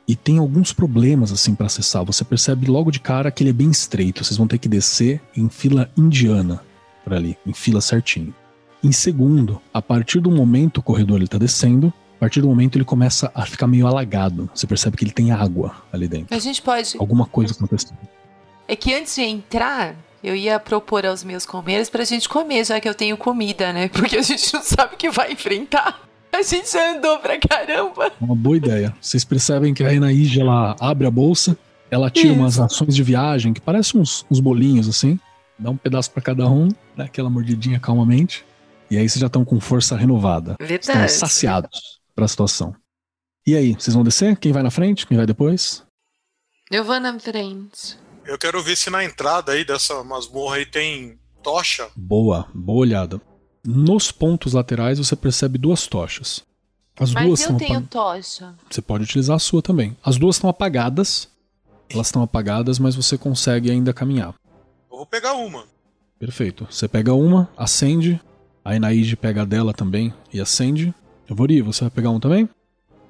Speaker 1: e tem alguns problemas assim para acessar. Você percebe logo de cara que ele é bem estreito. Vocês vão ter que descer em fila indiana por ali, em fila certinho. Em segundo, a partir do momento o corredor ele tá descendo, a partir do momento ele começa a ficar meio alagado. Você percebe que ele tem água ali dentro.
Speaker 4: A gente pode.
Speaker 1: Alguma coisa acontecendo.
Speaker 4: É que antes de entrar, eu ia propor aos meus comeiros pra gente comer, já que eu tenho comida, né? [LAUGHS] Porque a gente não sabe o que vai enfrentar. A gente já andou pra caramba.
Speaker 1: Uma boa ideia. Vocês percebem que a Renaíge, ela abre a bolsa, ela tira Isso. umas ações de viagem que parecem uns, uns bolinhos assim dá um pedaço para cada um, dá aquela mordidinha calmamente, e aí vocês já estão com força renovada.
Speaker 4: Verdade.
Speaker 1: Estão saciados para a situação. E aí, vocês vão descer? Quem vai na frente? Quem vai depois?
Speaker 4: Eu vou na frente.
Speaker 2: Eu quero ver se na entrada aí dessa masmorra aí tem tocha.
Speaker 1: Boa, boa olhada. Nos pontos laterais você percebe duas tochas.
Speaker 4: As Mas duas eu tenho apag... tocha.
Speaker 1: Você pode utilizar a sua também. As duas estão apagadas. Elas estão apagadas, mas você consegue ainda caminhar.
Speaker 2: Vou pegar uma.
Speaker 1: Perfeito. Você pega uma, acende. A Inaide pega a dela também e acende. Vori, você vai pegar um também?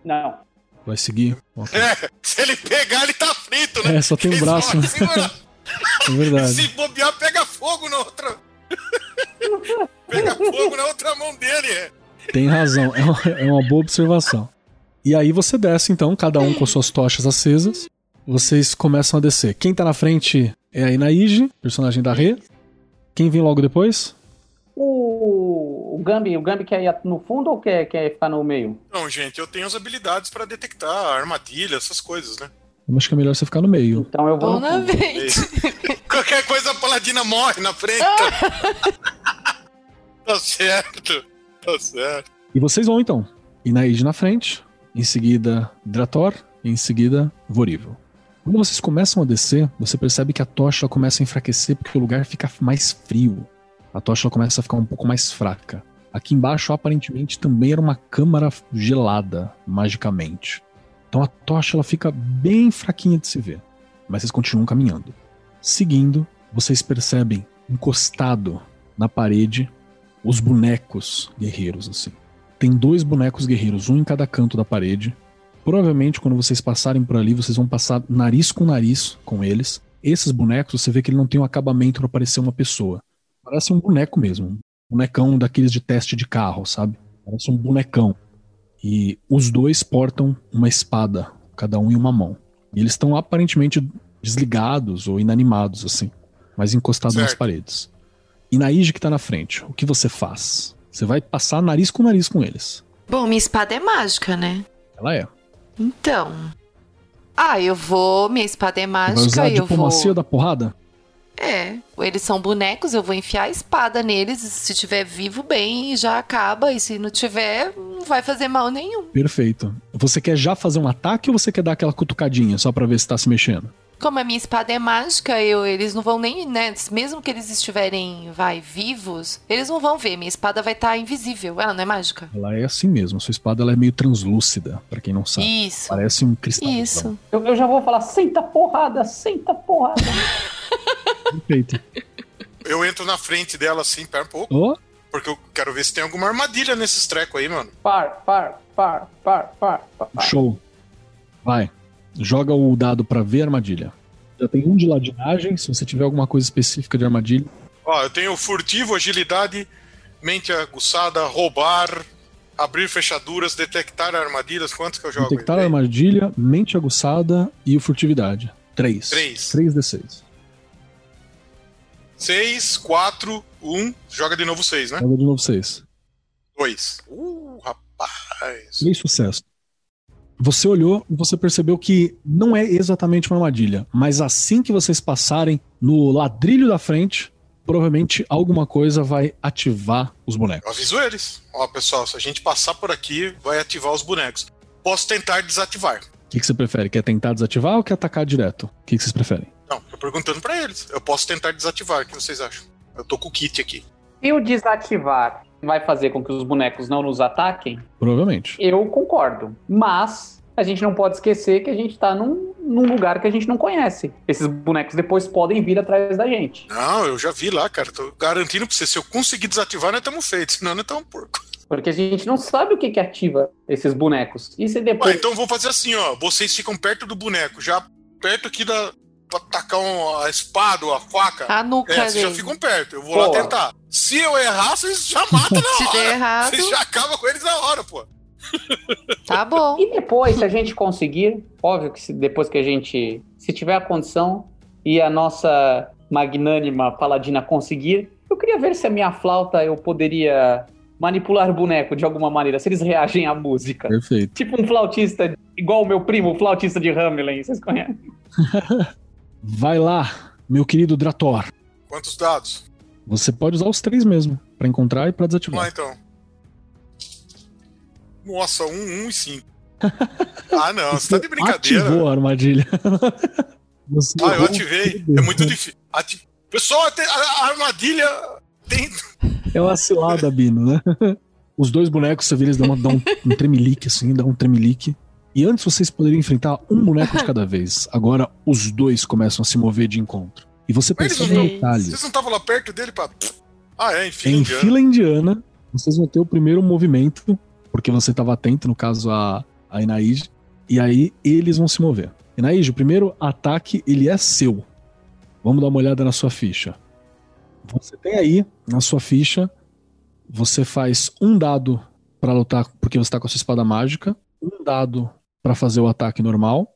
Speaker 3: Não.
Speaker 1: Vai seguir?
Speaker 2: Okay. É, se ele pegar, ele tá frito, né?
Speaker 1: É, só tem um braço. Né? [LAUGHS] é verdade.
Speaker 2: Se bobear, pega fogo na outra. [LAUGHS] pega fogo na outra mão dele. É.
Speaker 1: Tem razão, é uma, é uma boa observação. E aí você desce, então, cada um com suas tochas acesas. Vocês começam a descer. Quem tá na frente é a Inaige, personagem da Rê. Quem vem logo depois?
Speaker 3: O, o Gambi, o Gambi quer ir no fundo ou quer, quer ficar no meio?
Speaker 2: Não, gente, eu tenho as habilidades para detectar armadilha, essas coisas, né?
Speaker 1: Eu acho que é melhor você ficar no meio.
Speaker 3: Então eu vou.
Speaker 4: na frente. [LAUGHS]
Speaker 2: Qualquer coisa a paladina morre na frente. [LAUGHS] tá certo. Tá certo.
Speaker 1: E vocês vão então. Inaide na frente, em seguida Drator, em seguida Vorivo. Quando vocês começam a descer, você percebe que a tocha começa a enfraquecer porque o lugar fica mais frio. A tocha começa a ficar um pouco mais fraca. Aqui embaixo, aparentemente, também era uma câmara gelada, magicamente. Então a tocha ela fica bem fraquinha de se ver. Mas vocês continuam caminhando. Seguindo, vocês percebem, encostado na parede, os bonecos guerreiros, assim. Tem dois bonecos guerreiros, um em cada canto da parede, Provavelmente, quando vocês passarem por ali, vocês vão passar nariz com nariz com eles. Esses bonecos, você vê que ele não tem um acabamento para parecer uma pessoa. Parece um boneco mesmo. Um bonecão daqueles de teste de carro, sabe? Parece um bonecão. E os dois portam uma espada, cada um em uma mão. E eles estão aparentemente desligados ou inanimados, assim, mas encostados certo. nas paredes. E Naíde que tá na frente, o que você faz? Você vai passar nariz com nariz com eles.
Speaker 4: Bom, minha espada é mágica, né?
Speaker 1: Ela é.
Speaker 4: Então. Ah, eu vou. Minha espada é mágica. Vai usar a
Speaker 1: diplomacia
Speaker 4: vou...
Speaker 1: da porrada?
Speaker 4: É, eles são bonecos, eu vou enfiar a espada neles. Se tiver vivo, bem, já acaba. E se não tiver, não vai fazer mal nenhum.
Speaker 1: Perfeito. Você quer já fazer um ataque ou você quer dar aquela cutucadinha só pra ver se tá se mexendo?
Speaker 4: Como a minha espada é mágica, eu, eles não vão nem, né? Mesmo que eles estiverem, vai, vivos, eles não vão ver. Minha espada vai estar tá invisível. Ela não é mágica?
Speaker 1: Ela é assim mesmo. Sua espada ela é meio translúcida, para quem não sabe.
Speaker 4: Isso.
Speaker 1: Parece um cristal.
Speaker 4: Isso.
Speaker 3: Eu, eu já vou falar, senta porrada, senta porrada. [LAUGHS]
Speaker 1: Perfeito.
Speaker 2: Eu entro na frente dela assim, pera um pouco.
Speaker 1: Oh.
Speaker 2: Porque eu quero ver se tem alguma armadilha nesses trecos aí, mano.
Speaker 3: Par, par, par, par, par, par.
Speaker 1: Show. Vai. Joga o dado para ver a armadilha. Já tem um de ladinagem, se você tiver alguma coisa específica de armadilha.
Speaker 2: Ó, eu tenho furtivo, agilidade, mente aguçada, roubar, abrir fechaduras, detectar armadilhas. Quantos que eu jogo?
Speaker 1: Detectar a armadilha, mente aguçada e o furtividade. Três.
Speaker 2: Três.
Speaker 1: Três D6.
Speaker 2: 6, 4, 1. Joga de novo 6, né?
Speaker 1: Joga de novo 6.
Speaker 2: 2. Uh, rapaz.
Speaker 1: Três sucessos. Você olhou e você percebeu que não é exatamente uma armadilha, mas assim que vocês passarem no ladrilho da frente, provavelmente alguma coisa vai ativar os bonecos.
Speaker 2: Eu aviso eles. Ó, pessoal, se a gente passar por aqui, vai ativar os bonecos. Posso tentar desativar.
Speaker 1: O que, que você prefere? Quer tentar desativar ou quer atacar direto? O que, que vocês preferem?
Speaker 2: Não, tô perguntando para eles. Eu posso tentar desativar, o que vocês acham? Eu tô com o kit aqui.
Speaker 3: Se o desativar vai fazer com que os bonecos não nos ataquem?
Speaker 1: Provavelmente.
Speaker 3: Eu concordo. Mas a gente não pode esquecer que a gente tá num, num, lugar que a gente não conhece. Esses bonecos depois podem vir atrás da gente.
Speaker 2: Não, eu já vi lá, cara. Tô garantindo pra você. Se eu conseguir desativar, nós estamos feitos. [LAUGHS] Senão, nós estamos porco.
Speaker 3: Porque a gente não sabe o que, que ativa esses bonecos. E se depois.
Speaker 2: Ah, então vou fazer assim, ó. Vocês ficam perto do boneco, já perto aqui da, pra tacar um, a espada ou a faca.
Speaker 4: A nuca
Speaker 2: é, vocês já ficam perto. Eu vou pô. lá tentar. Se eu errar, vocês já matam na [LAUGHS]
Speaker 4: Se
Speaker 2: hora.
Speaker 4: Der errado...
Speaker 2: Vocês já acabam com eles na hora, pô.
Speaker 4: Tá bom.
Speaker 3: E depois, se a gente conseguir, óbvio que se, depois que a gente, se tiver a condição e a nossa magnânima paladina conseguir, eu queria ver se a minha flauta eu poderia manipular o boneco de alguma maneira, se eles reagem à música.
Speaker 1: Perfeito.
Speaker 3: Tipo um flautista, igual o meu primo, o flautista de Hamelin, vocês conhecem? [LAUGHS]
Speaker 1: Vai lá, meu querido Drator.
Speaker 2: Quantos dados?
Speaker 1: Você pode usar os três mesmo, para encontrar e para desativar.
Speaker 2: Vamos lá então. Nossa, um, um e cinco. [LAUGHS] ah, não, você, você tá de brincadeira.
Speaker 1: Ativou a armadilha. [LAUGHS]
Speaker 2: Você ah, eu ativei. É muito difícil. Ati... Pessoal, a armadilha tem.
Speaker 1: É uma cilada, Bino, né? [LAUGHS] Os dois bonecos, você vê, eles dão, dão um tremelique, assim, dão um tremelique. E antes vocês poderiam enfrentar um boneco de cada vez. Agora os dois começam a se mover de encontro. E você percebe
Speaker 2: não,
Speaker 1: detalhes.
Speaker 2: Vocês não estavam lá perto dele pra. Ah, é, em fila
Speaker 1: é em
Speaker 2: indiana.
Speaker 1: fila indiana. Vocês vão ter o primeiro movimento, porque você estava atento, no caso a, a. E aí eles vão se mover. Inaid, o primeiro ataque ele é seu. Vamos dar uma olhada na sua ficha. Você tem aí na sua ficha, você faz um dado para lutar porque você está com a sua espada mágica, um dado para fazer o ataque normal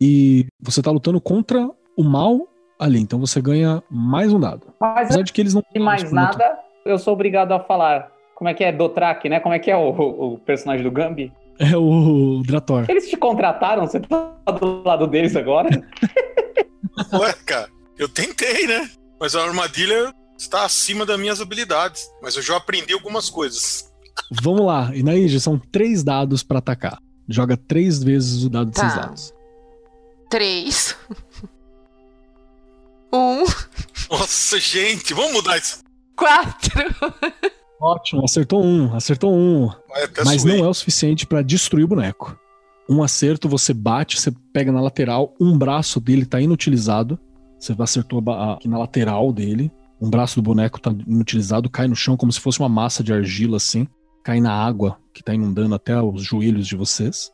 Speaker 1: e você tá lutando contra o mal ali, então você ganha mais um dado.
Speaker 3: Mas
Speaker 1: Apesar de que eles não
Speaker 3: e mais nada, eu sou obrigado a falar. Como é que é Dotrak, né? Como é que é o, o personagem do Gambi?
Speaker 1: É o Drator.
Speaker 3: Eles te contrataram? Você tá do lado deles agora? [LAUGHS]
Speaker 2: Ué, cara, eu tentei, né? Mas a armadilha está acima das minhas habilidades. Mas eu já aprendi algumas coisas.
Speaker 1: Vamos lá, e na são três dados para atacar. Joga três vezes o dado de tá. seis dados.
Speaker 4: Três. Um.
Speaker 2: Nossa, gente, vamos mudar isso.
Speaker 4: Quatro.
Speaker 1: Ótimo, acertou um, acertou um. Mas suei. não é o suficiente para destruir o boneco. Um acerto, você bate, você pega na lateral, um braço dele tá inutilizado. Você acertou aqui na lateral dele. Um braço do boneco tá inutilizado, cai no chão como se fosse uma massa de argila assim. Cai na água que tá inundando até os joelhos de vocês.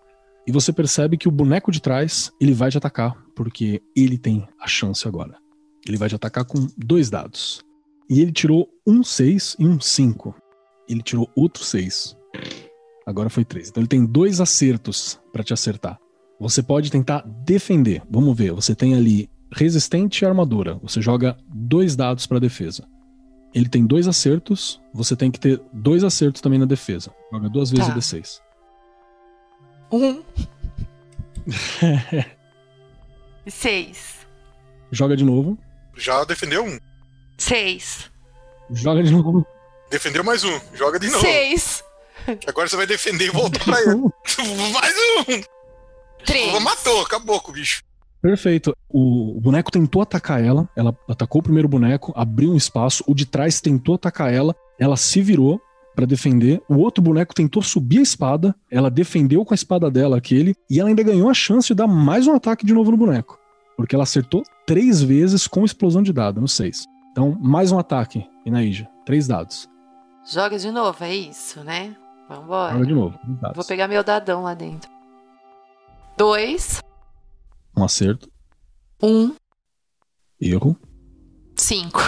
Speaker 1: E você percebe que o boneco de trás, ele vai te atacar, porque ele tem a chance agora. Ele vai te atacar com dois dados. E ele tirou um 6 e um 5. Ele tirou outro 6. Agora foi 3. Então ele tem dois acertos para te acertar. Você pode tentar defender. Vamos ver. Você tem ali resistente e armadura. Você joga dois dados para defesa. Ele tem dois acertos. Você tem que ter dois acertos também na defesa. Joga duas vezes
Speaker 4: Tá.
Speaker 1: o D6.
Speaker 4: Um. [LAUGHS] Seis.
Speaker 1: Joga de novo.
Speaker 2: Já defendeu um.
Speaker 4: Seis.
Speaker 1: Joga de novo.
Speaker 2: Defendeu mais um. Joga de novo.
Speaker 4: Seis.
Speaker 2: Agora você vai defender e voltar pra ele. [LAUGHS] mais um.
Speaker 4: Três.
Speaker 2: Matou, acabou com o bicho.
Speaker 1: Perfeito. O, o boneco tentou atacar ela. Ela atacou o primeiro boneco, abriu um espaço. O de trás tentou atacar ela. Ela se virou pra defender. O outro boneco tentou subir a espada. Ela defendeu com a espada dela aquele. E ela ainda ganhou a chance de dar mais um ataque de novo no boneco. Porque ela acertou três vezes com explosão de dado, no seis. Então, mais um ataque, Inaíja. Três dados.
Speaker 4: Joga de novo, é isso, né? Vambora.
Speaker 1: Joga de novo. dados.
Speaker 4: Vou pegar meu dadão lá dentro. Dois.
Speaker 1: Um acerto.
Speaker 4: Um.
Speaker 1: Erro.
Speaker 4: Cinco.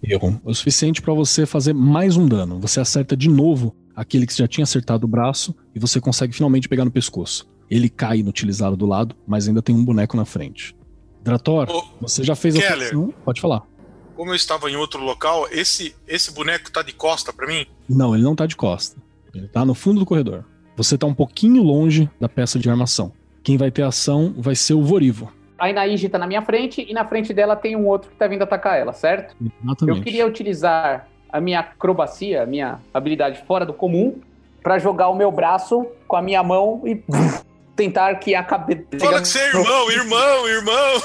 Speaker 1: Erro. É o suficiente pra você fazer mais um dano. Você acerta de novo aquele que já tinha acertado o braço e você consegue finalmente pegar no pescoço. Ele cai inutilizado do lado, mas ainda tem um boneco na frente. Drator,
Speaker 2: Ô,
Speaker 1: você já fez a sua
Speaker 2: Keller.
Speaker 1: ação? Pode falar.
Speaker 2: Como eu estava em outro local, esse, esse boneco tá de costa pra mim?
Speaker 1: Não, ele não tá de costa. Ele tá no fundo do corredor. Você tá um pouquinho longe da peça de armação. Quem vai ter ação vai ser o Vorivo.
Speaker 3: A Inaíge tá na minha frente e na frente dela tem um outro que tá vindo atacar ela, certo?
Speaker 1: Exatamente.
Speaker 3: Eu queria utilizar a minha acrobacia, a minha habilidade fora do comum, pra jogar o meu braço com a minha mão e tentar que a cabeça.
Speaker 2: Fala que você é irmão, [LAUGHS] irmão, irmão.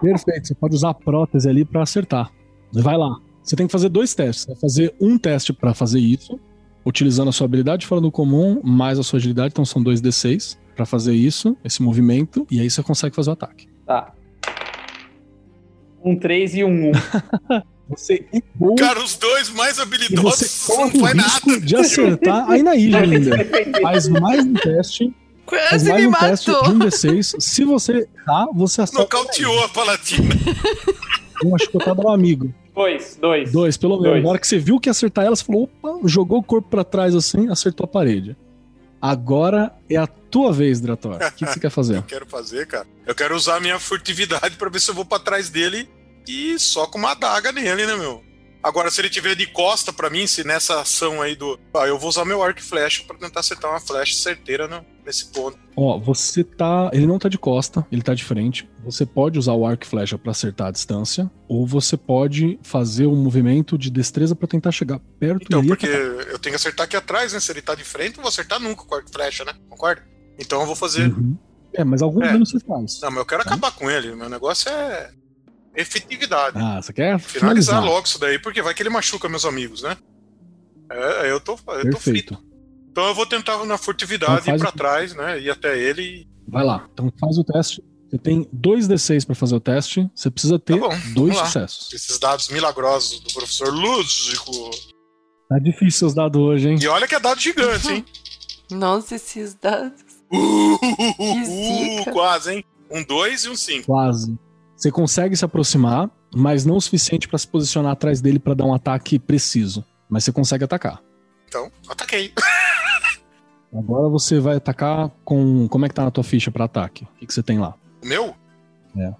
Speaker 1: Perfeito, você pode usar a prótese ali pra acertar. Vai lá. Você tem que fazer dois testes. Você vai fazer um teste pra fazer isso, utilizando a sua habilidade fora do comum, mais a sua agilidade, então são dois D6 pra fazer isso, esse movimento, e aí você consegue fazer o ataque.
Speaker 3: Tá. Um 3 e um 1. [LAUGHS]
Speaker 1: Você errou
Speaker 2: Cara, os dois mais habilidosos
Speaker 1: você
Speaker 2: não faz
Speaker 1: risco
Speaker 2: nada.
Speaker 1: de acertar a Inaíja ainda. Faz [LAUGHS] mais um teste, faz
Speaker 4: Quase
Speaker 1: mais
Speaker 4: me
Speaker 1: um teste
Speaker 4: matou.
Speaker 1: de um D6. Se você errar, você acerta.
Speaker 2: Nocauteou a Palatina.
Speaker 1: Uma chicotada ao amigo.
Speaker 3: Dois, dois.
Speaker 1: Dois, pelo menos.
Speaker 3: Dois.
Speaker 1: Na hora que você viu que ia acertar ela, você falou, opa, jogou o corpo pra trás assim, acertou a parede. Agora é a tua vez, Drator. O que, que você quer fazer? [LAUGHS]
Speaker 2: Eu quero fazer, cara. Eu quero usar a minha furtividade pra ver se eu vou pra trás dele e só com uma adaga nele, né, meu? Agora, se ele tiver de costa pra mim, se nessa ação aí do. Ah, eu vou usar meu arco e flecha pra tentar acertar uma flecha certeira né, nesse ponto.
Speaker 1: Ó, você tá. Ele não tá de costa, ele tá de frente. Você pode usar o arco e flecha pra acertar a distância, ou você pode fazer um movimento de destreza pra tentar chegar perto
Speaker 2: Então, porque
Speaker 1: atacar.
Speaker 2: eu tenho que acertar aqui atrás, né? Se ele tá de frente, eu não vou acertar nunca com arco e flecha, né? Concorda? Então eu vou fazer.
Speaker 1: Uhum. É, mas algum
Speaker 2: É.
Speaker 1: dano você faz.
Speaker 2: Não, mas eu quero
Speaker 1: Tá.
Speaker 2: acabar com ele. Meu negócio é efetividade.
Speaker 1: Ah, você quer
Speaker 2: Finalizar
Speaker 1: finalizar.
Speaker 2: logo isso daí, porque vai que ele machuca meus amigos, né? É, eu tô, eu tô frito.
Speaker 1: Perfeito.
Speaker 2: Então eu vou tentar na furtividade
Speaker 1: Então
Speaker 2: ir pra
Speaker 1: o-
Speaker 2: trás, né? Ir até ele e.
Speaker 1: Vai lá. Então faz o teste. Você tem dois D6 pra fazer o teste. Você precisa ter
Speaker 2: Tá bom,
Speaker 1: dois sucessos.
Speaker 2: Esses dados milagrosos do professor Lúdico.
Speaker 1: Tá difícil os dados hoje, hein?
Speaker 2: E olha que é dado gigante, hein?
Speaker 4: Nossa, esses dados.
Speaker 2: Uh,
Speaker 4: zica.
Speaker 2: quase, hein? Um 2 e um 5.
Speaker 1: Quase. Você consegue se aproximar, mas não o suficiente pra se posicionar atrás dele pra dar um ataque preciso. Mas você consegue atacar.
Speaker 2: Então, ataquei.
Speaker 1: Agora você vai atacar com. Como é que tá na tua ficha pra ataque? O que, que você tem lá?
Speaker 2: O meu?
Speaker 1: É.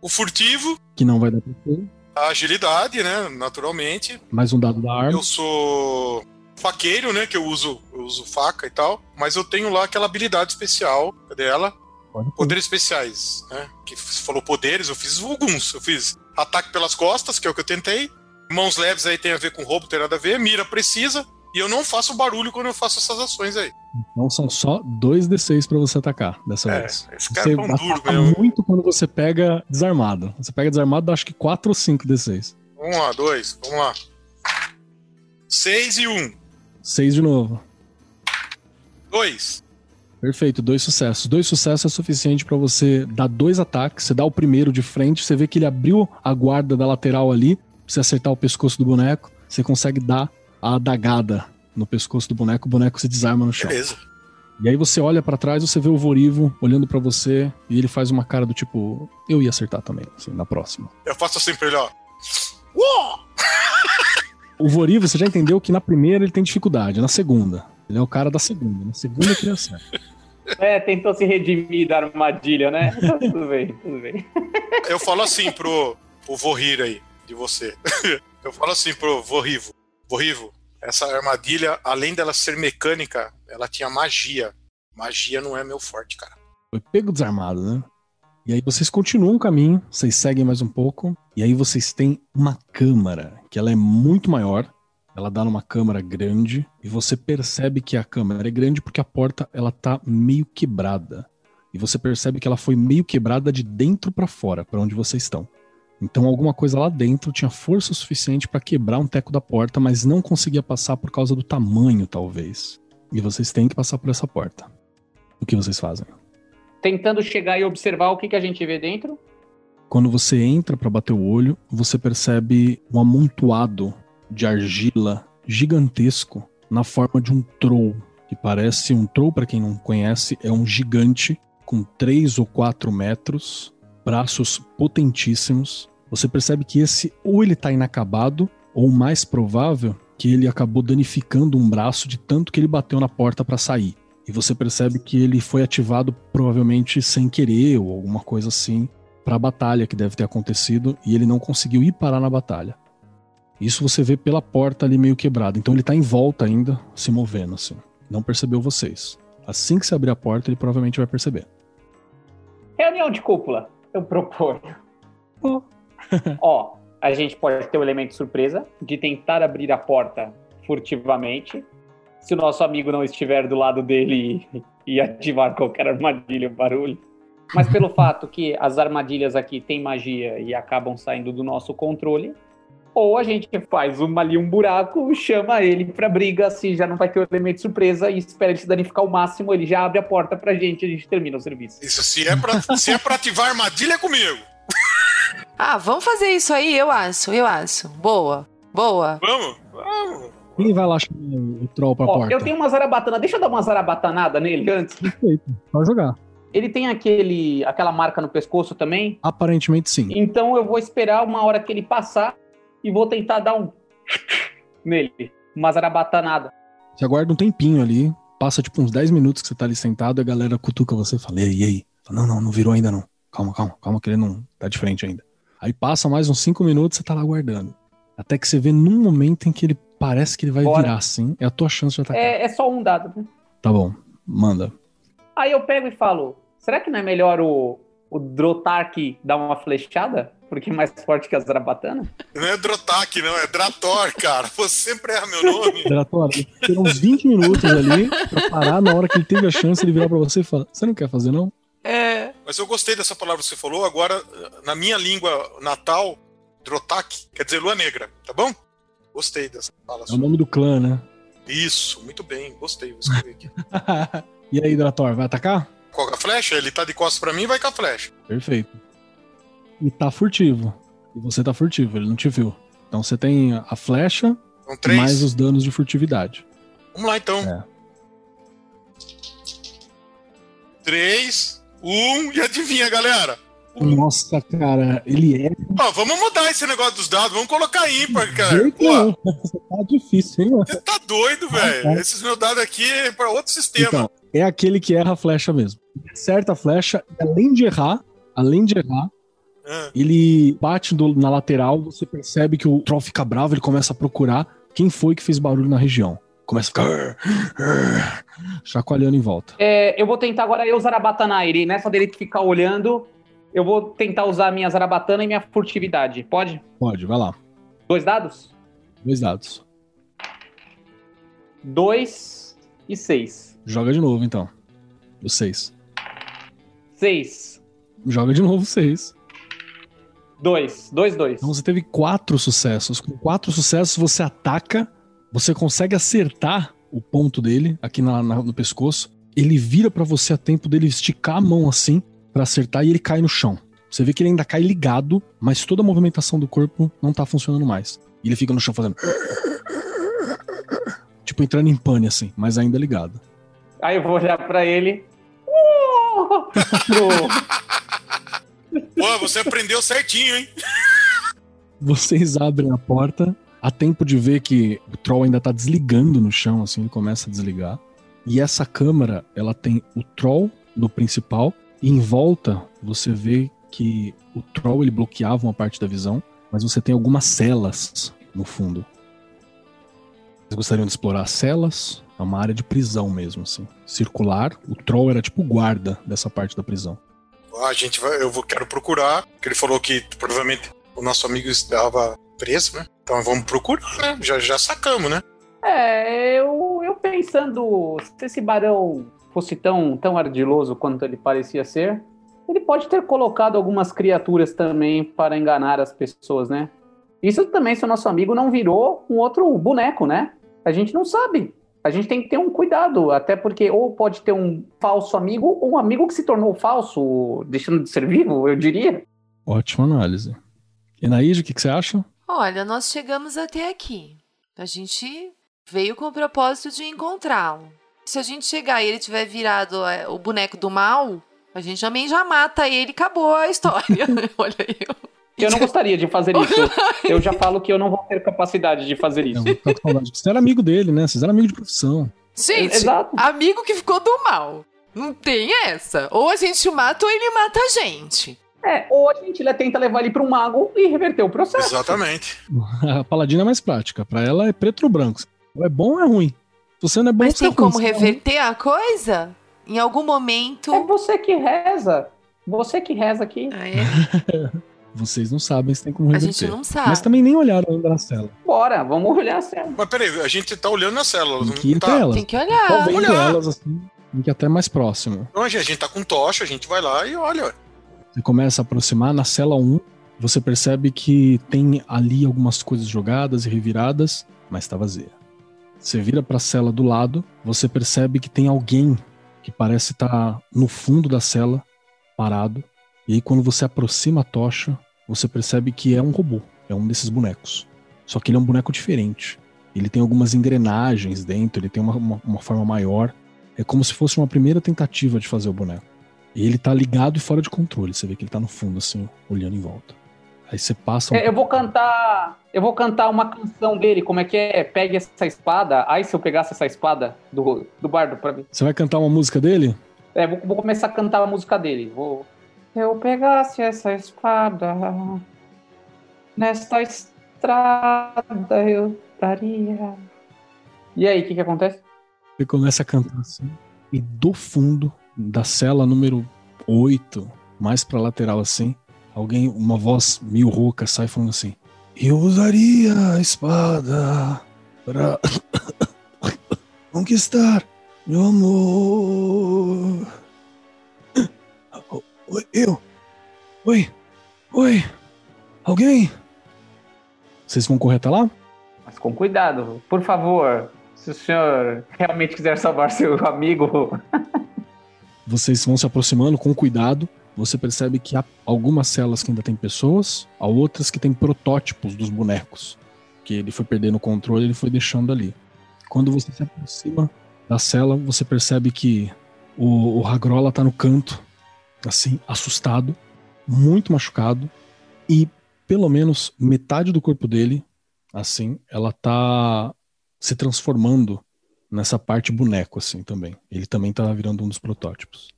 Speaker 2: O furtivo,
Speaker 1: Que não vai dar pra ter.
Speaker 2: a agilidade, né? Naturalmente.
Speaker 1: Mais um dado da arma.
Speaker 2: Eu sou faqueiro, né? Que eu uso, eu uso faca e tal. Mas eu tenho lá aquela habilidade especial dela.
Speaker 1: Pode.
Speaker 2: Poderes especiais, né? Que você falou poderes, eu fiz alguns. Eu fiz ataque pelas costas, que é o que eu tentei. Mãos leves aí tem a ver com roubo, tem nada a ver. Mira precisa. E eu não faço barulho quando eu faço essas ações aí.
Speaker 1: Então são só dois D6 pra você atacar dessa
Speaker 2: É,
Speaker 1: vez.
Speaker 2: esse cara
Speaker 1: Você
Speaker 2: é pão duro mesmo.
Speaker 1: muito quando você pega desarmado. Você pega desarmado, dá acho que 4 ou 5 D6.
Speaker 2: Vamos lá, dois, vamos lá. Seis e um.
Speaker 1: 6 de novo.
Speaker 2: Dois.
Speaker 1: Perfeito, dois sucessos. Dois sucessos é suficiente pra você dar dois ataques. Você dá o primeiro de frente, você vê que ele abriu a guarda da lateral ali, pra você acertar o pescoço do boneco. Você consegue dar a adagada no pescoço do boneco, o boneco se desarma no chão.
Speaker 2: Beleza.
Speaker 1: E aí você olha para trás, você vê o Vorivo olhando para você e ele faz uma cara do tipo, eu ia acertar também, assim, na próxima.
Speaker 2: Eu faço assim pra ele, ó. Uou!
Speaker 1: O Vorivo, você já entendeu que na primeira ele tem dificuldade, na segunda. Ele é o cara da segunda. Na segunda acerta. [LAUGHS]
Speaker 3: É, tentou se redimir da armadilha, né? Então, tudo bem, tudo bem. [LAUGHS]
Speaker 2: Eu falo assim pro, pro Vorrir aí, de você. [LAUGHS] Eu falo assim pro Vorrivo. Vorrivo, essa armadilha, além dela ser mecânica, ela tinha magia. Magia não é meu forte, cara.
Speaker 1: Foi pego desarmado, né? E aí vocês continuam o caminho, vocês seguem mais um pouco, e aí vocês têm uma câmara, que ela é muito maior, ela dá numa câmara grande, e você percebe que a câmara é grande porque a porta ela tá meio quebrada. E você percebe que ela foi meio quebrada de dentro para fora, para onde vocês estão. Então alguma coisa lá dentro tinha força suficiente para quebrar um teco da porta, mas não conseguia passar por causa do tamanho, talvez. E vocês têm que passar por essa porta. O que vocês fazem?
Speaker 3: Tentando chegar e observar o que, que a gente vê dentro.
Speaker 1: Quando você entra para bater o olho, você percebe um amontoado de argila gigantesco na forma de um troll, que parece um troll para quem não conhece, é um gigante com 3 ou 4 metros, braços potentíssimos. Você percebe que esse ou ele tá inacabado, ou mais provável que ele acabou danificando um braço de tanto que ele bateu na porta para sair. E você percebe que ele foi ativado provavelmente sem querer ou alguma coisa assim para a batalha que deve ter acontecido e ele não conseguiu ir parar na batalha. Isso você vê pela porta ali meio quebrada. Então ele tá em volta ainda, se movendo assim. Não percebeu vocês. Assim que você abrir a porta, ele provavelmente vai perceber.
Speaker 3: Reunião de cúpula, eu proponho.
Speaker 1: Oh.
Speaker 3: Ó, a gente pode ter o elemento surpresa de tentar abrir a porta furtivamente. Se o nosso amigo não estiver do lado dele e, e ativar qualquer armadilha ou barulho. Mas pelo [LAUGHS] fato que as armadilhas aqui têm magia e acabam saindo do nosso controle, ou a gente faz uma, ali um buraco, chama ele pra briga, assim já não vai ter o elemento surpresa e espera ele se danificar o máximo, ele já abre a porta pra gente e a gente termina o serviço.
Speaker 2: Isso, se é pra, [LAUGHS] se é pra ativar armadilha, é comigo. [LAUGHS]
Speaker 4: Ah, vamos fazer isso aí, eu acho, eu acho. Boa, boa.
Speaker 2: Vamos? Vamos.
Speaker 1: Quem vai lá chamar o troll pra
Speaker 3: Ó,
Speaker 1: porta?
Speaker 3: eu tenho uma zarabatana, deixa eu dar uma zarabatanada nele antes.
Speaker 1: Perfeito. Pode jogar.
Speaker 3: Ele tem aquele, aquela marca no pescoço também,
Speaker 1: Aparentemente sim.
Speaker 3: então eu vou esperar uma hora que ele passar e vou tentar dar um nele, uma zarabatanada.
Speaker 1: Você aguarda um tempinho ali, passa tipo uns 10 minutos que você tá ali sentado, e a galera cutuca você e fala, e aí, e aí? Fala, não, não, não virou ainda não. Calma, calma, calma que ele não tá de frente ainda. Aí passa mais uns 5 minutos, você tá lá aguardando. Até que você vê num momento em que ele parece que ele vai
Speaker 3: Bora.
Speaker 1: virar assim, é a tua chance de atacar.
Speaker 3: É, é só um dado. né?
Speaker 1: Tá bom, manda.
Speaker 3: Aí eu pego e falo: será que não é melhor o, o Drotark dar uma flechada? Porque é mais forte que a Zarabatana?
Speaker 2: Não é Drotak, não, é Drator, cara. Você sempre erra meu nome.
Speaker 1: Dratório, ter uns 20 minutos ali pra parar na hora que ele teve a chance de virar pra você e falar: Você não quer fazer, não?
Speaker 4: É.
Speaker 2: Mas eu gostei dessa palavra que você falou. Agora, na minha língua natal, Drotak quer dizer lua negra, tá bom? Gostei dessa fala.
Speaker 1: É o nome do clã, né?
Speaker 2: Isso, muito bem, gostei. Vou escrever aqui. [LAUGHS]
Speaker 1: e aí, Drator, vai atacar?
Speaker 2: Com a flecha? Ele tá de costas pra mim, vai com a flecha.
Speaker 1: Perfeito. E tá furtivo. E você tá furtivo, ele não te viu. Então você tem a flecha e mais os danos de furtividade.
Speaker 2: Vamos lá então.
Speaker 1: É.
Speaker 2: Três, um, e adivinha, galera?
Speaker 1: Nossa, cara, ele é.
Speaker 2: Ó, vamos mudar esse negócio dos dados, vamos colocar ímpar, cara. Pô,
Speaker 1: tá difícil, hein? mano?
Speaker 2: você tá doido, velho.
Speaker 1: tá.
Speaker 2: Esses meus dados aqui é pra outro sistema.
Speaker 1: Então, é aquele que erra a flecha mesmo. Ele Acerta a flecha, e além de errar, além de errar,
Speaker 2: Ah,
Speaker 1: ele bate do- na lateral, você percebe que o troll fica bravo, ele começa a procurar quem foi que fez barulho na região. Começa a ficar chacoalhando em volta.
Speaker 3: É, eu vou tentar agora eu Zarabatana ele. Nessa dele ficar olhando, eu vou tentar usar minha Zarabatana e minha furtividade. Pode?
Speaker 1: Pode, vai lá.
Speaker 3: Dois dados?
Speaker 1: Dois dados.
Speaker 3: Dois e seis.
Speaker 1: Joga de novo, então. O seis.
Speaker 3: Seis.
Speaker 1: Joga de novo seis.
Speaker 3: Dois. Dois, dois.
Speaker 1: Então você teve quatro sucessos. Com quatro sucessos, você ataca, você consegue acertar o ponto dele aqui na- na- no pescoço. Ele vira pra você a tempo dele esticar a mão assim pra acertar e ele cai no chão. Você vê que ele ainda cai ligado, mas toda a movimentação do corpo não tá funcionando mais. E ele fica no chão fazendo. [LAUGHS] Tipo entrando em pane assim, mas ainda ligado.
Speaker 3: Aí eu vou olhar pra ele. [LAUGHS]
Speaker 2: Pô, você aprendeu certinho, hein?
Speaker 1: Vocês abrem a porta. Há tempo de ver que o troll ainda tá desligando no chão, assim, ele começa a desligar. E essa câmera, ela tem o troll no principal, e em volta você vê que o troll ele bloqueava uma parte da visão, mas você tem algumas celas no fundo. Vocês gostariam de explorar as celas? É uma área de prisão mesmo, assim. Circular. O troll era tipo guarda dessa parte da prisão.
Speaker 2: A gente vai, eu vou, quero procurar, porque ele falou que provavelmente o nosso amigo estava preso, né? Então vamos procurar, né? Já, já sacamos, né?
Speaker 3: É, eu, eu pensando, se esse barão fosse tão, tão ardiloso quanto ele parecia ser, ele pode ter colocado algumas criaturas também para enganar as pessoas, né? Isso também se o nosso amigo não virou um outro boneco, né? A gente não sabe. A gente tem que ter um cuidado, até porque ou pode ter um falso amigo ou um amigo que se tornou falso, deixando de ser vivo, eu diria.
Speaker 1: Ótima análise. E Naíde, o que, que você acha?
Speaker 4: Olha, nós chegamos até aqui. A gente veio com o propósito de encontrá-lo. Se a gente chegar e ele tiver virado é, o boneco do mal, a gente também já mata ele e acabou a história. [LAUGHS] [LAUGHS] Olha eu.
Speaker 3: Eu não gostaria de fazer [LAUGHS] isso. Eu já falo que eu não vou ter capacidade de fazer isso.
Speaker 1: Você era amigo dele, né? Vocês eram amigo de profissão.
Speaker 4: Gente, Exato. amigo que ficou do mal. Não tem essa. Ou a gente mata ou ele mata a gente.
Speaker 3: É, ou a gente tenta levar ele para um mago e reverter o processo.
Speaker 2: Exatamente.
Speaker 1: A paladina é mais prática. Para ela é preto ou branco. Ou é bom ou é ruim. Você não é bom,
Speaker 4: Mas tem
Speaker 1: é
Speaker 4: como ruim. reverter a coisa? Em algum momento.
Speaker 3: É você que reza. Você que reza aqui.
Speaker 4: Ah, é? [LAUGHS]
Speaker 1: Vocês não sabem se tem como reverter.
Speaker 4: A gente não sabe.
Speaker 1: Mas também nem olharam ainda na cela.
Speaker 3: Bora, vamos olhar a cela.
Speaker 2: Mas peraí, a gente tá olhando na cela.
Speaker 1: Tem que ir
Speaker 2: tá...
Speaker 1: elas.
Speaker 4: Tem que olhar.
Speaker 1: Tô vendo olhar. elas assim, tem que ir até mais próximo.
Speaker 2: Não, a gente tá com tocha, a gente vai lá e olha.
Speaker 1: Você começa a aproximar na cela 1, você percebe que tem ali algumas coisas jogadas e reviradas, mas tá vazia. Você vira para a cela do lado, você percebe que tem alguém que parece estar tá no fundo da cela, parado. E aí quando você aproxima a tocha, você percebe que é um robô, é um desses bonecos. Só que ele é um boneco diferente. Ele tem algumas engrenagens dentro, ele tem uma, uma, uma forma maior. É como se fosse uma primeira tentativa de fazer o boneco. E ele tá ligado e fora de controle. Você vê que ele tá no fundo, assim, olhando em volta. Aí você passa. Um...
Speaker 3: É, eu vou cantar. Eu vou cantar uma canção dele, como é que é? Pegue essa espada. Ai, se eu pegasse essa espada do, do bardo pra mim.
Speaker 1: Você vai cantar uma música dele?
Speaker 3: É, vou, vou começar a cantar a música dele. Vou. Se eu pegasse essa espada, nesta estrada eu daria. E aí, o que, que acontece?
Speaker 1: Ele começa a cantar assim, e do fundo da cela número 8, mais pra lateral assim, alguém, uma voz meio rouca sai falando assim: Eu usaria a espada para [COUGHS] conquistar meu amor. [COUGHS] Eu. Oi. Oi. Alguém? Vocês vão correr até lá?
Speaker 3: Mas com cuidado, por favor. Se o senhor realmente quiser salvar seu amigo. [LAUGHS]
Speaker 1: Vocês vão se aproximando com cuidado. Você percebe que há algumas celas que ainda tem pessoas, há outras que tem protótipos dos bonecos. Que ele foi perdendo o controle, ele foi deixando ali. Quando você se aproxima da cela, você percebe que o, o Hagrola tá no canto, assim, assustado, muito machucado, e pelo menos metade do corpo dele, assim, ela tá se transformando nessa parte boneco, assim, também. Ele também tá virando um dos protótipos.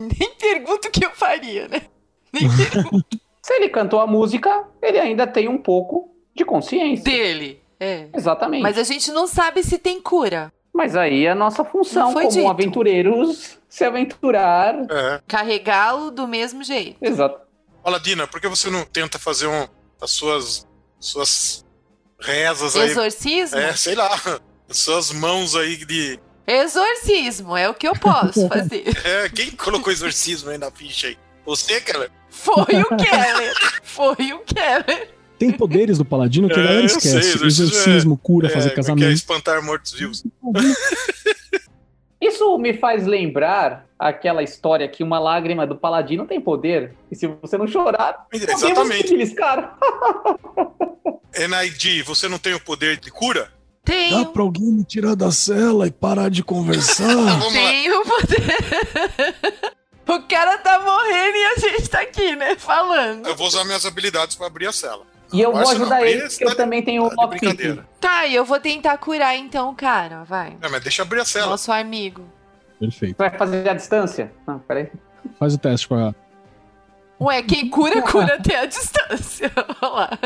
Speaker 1: [LAUGHS]
Speaker 4: Nem pergunto o que eu faria, né? Nem [LAUGHS] pergunto.
Speaker 3: se ele cantou a música, ele ainda tem um pouco de consciência.
Speaker 4: Dele, é.
Speaker 3: Exatamente.
Speaker 4: Mas a gente não sabe se tem cura.
Speaker 3: Mas aí é a nossa função como dito. aventureiros se aventurar.
Speaker 2: É.
Speaker 4: Carregá-lo do mesmo jeito.
Speaker 3: Exato.
Speaker 2: Aladina, por que você não tenta fazer um, as suas, suas rezas aí?
Speaker 4: Exorcismo?
Speaker 2: É, sei lá. As suas mãos aí de.
Speaker 4: Exorcismo, é o que eu posso fazer. [LAUGHS]
Speaker 2: É, quem colocou exorcismo aí na ficha aí? Você, Keller?
Speaker 4: Foi o Keller. Foi o Keller.
Speaker 1: Tem poderes do paladino que a galera esquece. Sei, exorcismo, exorcismo, cura, é, fazer é casamento. É
Speaker 2: espantar mortos-vivos.
Speaker 3: Isso me faz lembrar aquela história que uma lágrima do paladino tem poder. E se você não chorar,
Speaker 2: exatamente.
Speaker 3: Eles, cara. [LAUGHS]
Speaker 2: NID, você não tem o poder de cura?
Speaker 4: Tenho.
Speaker 1: Dá pra alguém me tirar da cela e parar de conversar? [LAUGHS]
Speaker 4: Tenho poder. o cara tá morrendo e a gente tá aqui, né? Falando.
Speaker 2: Eu vou usar minhas habilidades pra abrir a cela.
Speaker 3: E eu
Speaker 2: Agora,
Speaker 3: vou ajudar ele, porque eu
Speaker 2: tá
Speaker 3: também tenho o
Speaker 2: tá
Speaker 3: lockpick.
Speaker 2: brincadeira.
Speaker 4: Tá, e eu vou tentar curar então o cara, vai.
Speaker 2: É, mas deixa abrir a cela.
Speaker 4: Nosso amigo.
Speaker 1: Perfeito.
Speaker 3: Vai fazer a distância? Não, peraí.
Speaker 1: Faz o teste pra.
Speaker 4: Ué, quem cura, cura até a distância. [LAUGHS] Olha lá.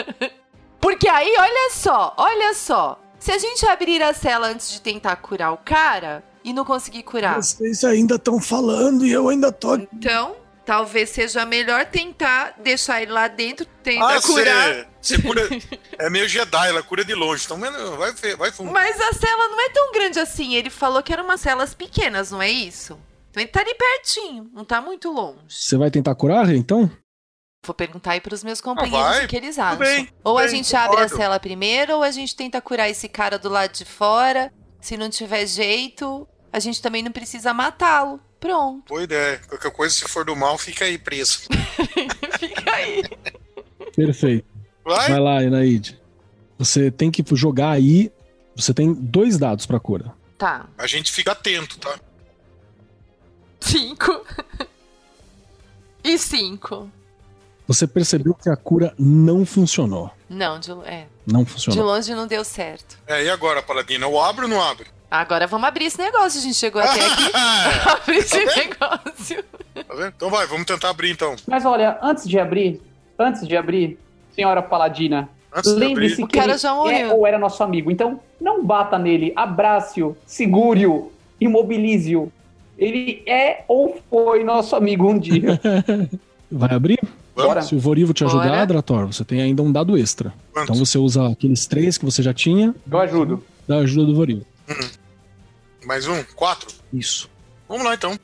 Speaker 4: Porque aí, olha só, olha só. Se a gente abrir a cela antes de tentar curar o cara e não conseguir curar,
Speaker 1: Vocês ainda estão falando e eu ainda tô.
Speaker 4: então talvez seja melhor tentar deixar ele lá dentro, tentar
Speaker 2: Ah,
Speaker 4: curar.
Speaker 2: você, você cura. É meio Jedi, ela cura de longe. Então vai, vai, vai fundo.
Speaker 4: Mas a cela não é tão grande assim. Ele falou que eram umas celas pequenas, não é isso? Então ele tá ali pertinho, não tá muito longe.
Speaker 1: Você vai tentar curar, então?
Speaker 4: Vou perguntar aí pros meus companheiros
Speaker 2: Ah,
Speaker 4: o que eles
Speaker 2: Tudo
Speaker 4: acham.
Speaker 2: bem,
Speaker 4: ou a
Speaker 2: bem,
Speaker 4: gente abre a
Speaker 2: concordo.
Speaker 4: cela primeiro, ou a gente tenta curar esse cara do lado de fora. Se não tiver jeito, a gente também não precisa matá-lo. Pronto.
Speaker 2: Boa ideia. Qualquer coisa, se for do mal, fica aí preso. [LAUGHS] [LAUGHS]
Speaker 4: Fica aí.
Speaker 1: Perfeito.
Speaker 2: Vai?
Speaker 1: Vai lá, Enaid. Você tem que jogar aí. Você tem dois dados pra cura.
Speaker 4: Tá.
Speaker 2: A gente fica atento, tá?
Speaker 4: Cinco. [LAUGHS] e cinco.
Speaker 1: Você percebeu que a cura não funcionou.
Speaker 4: Não, de, é,
Speaker 1: Não
Speaker 4: de
Speaker 1: funcionou.
Speaker 4: longe não deu certo.
Speaker 2: É, e agora, Paladina? Eu abro ou não abro?
Speaker 4: Agora vamos abrir esse negócio. A gente chegou até aqui. [LAUGHS] [LAUGHS] Abrir esse negócio.
Speaker 2: Tá vendo? Então vai, vamos tentar abrir então.
Speaker 3: Mas olha, antes de abrir, antes de abrir, senhora Paladina,
Speaker 2: de
Speaker 3: lembre-se que ele é ou era nosso amigo. Então, não bata nele, abrace-o, segure-o, imobilize-o. Ele é ou foi nosso amigo um dia. [LAUGHS]
Speaker 1: Vai abrir?
Speaker 3: Bora.
Speaker 1: Se o Vorivo te ajudar,
Speaker 4: Bora.
Speaker 1: Drator, você tem ainda um dado extra.
Speaker 2: Quantos?
Speaker 1: Então você usa aqueles três que você já tinha,
Speaker 3: Eu ajudo.
Speaker 1: da ajuda do Vorivo.
Speaker 2: Mais um? Quatro?
Speaker 1: Isso.
Speaker 2: Vamos lá então.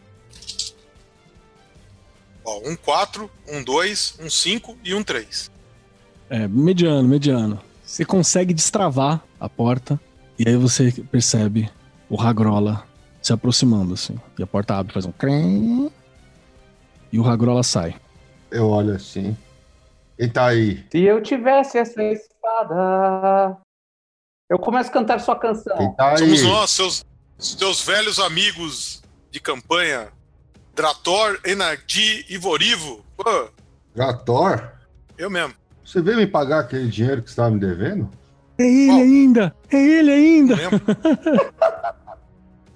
Speaker 2: Ó, um 4, um 2, um 5 e um 3.
Speaker 1: É, mediano, mediano. Você consegue destravar a porta e aí você percebe o Ragrola se aproximando, assim. E a porta abre, faz um crem e o Ragrola sai.
Speaker 5: Eu olho assim. E tá aí.
Speaker 3: Se eu tivesse essa espada. Eu começo a cantar sua
Speaker 5: E
Speaker 3: canção.
Speaker 5: tá aí.
Speaker 2: Somos nós, seus, seus velhos amigos de campanha. Drator, Enardi e Vorivo. Pô,
Speaker 5: Gator?
Speaker 2: eu mesmo.
Speaker 5: Você veio me pagar aquele dinheiro que você estava me devendo?
Speaker 1: É ele
Speaker 2: Qual?
Speaker 1: ainda! É ele ainda! [LAUGHS]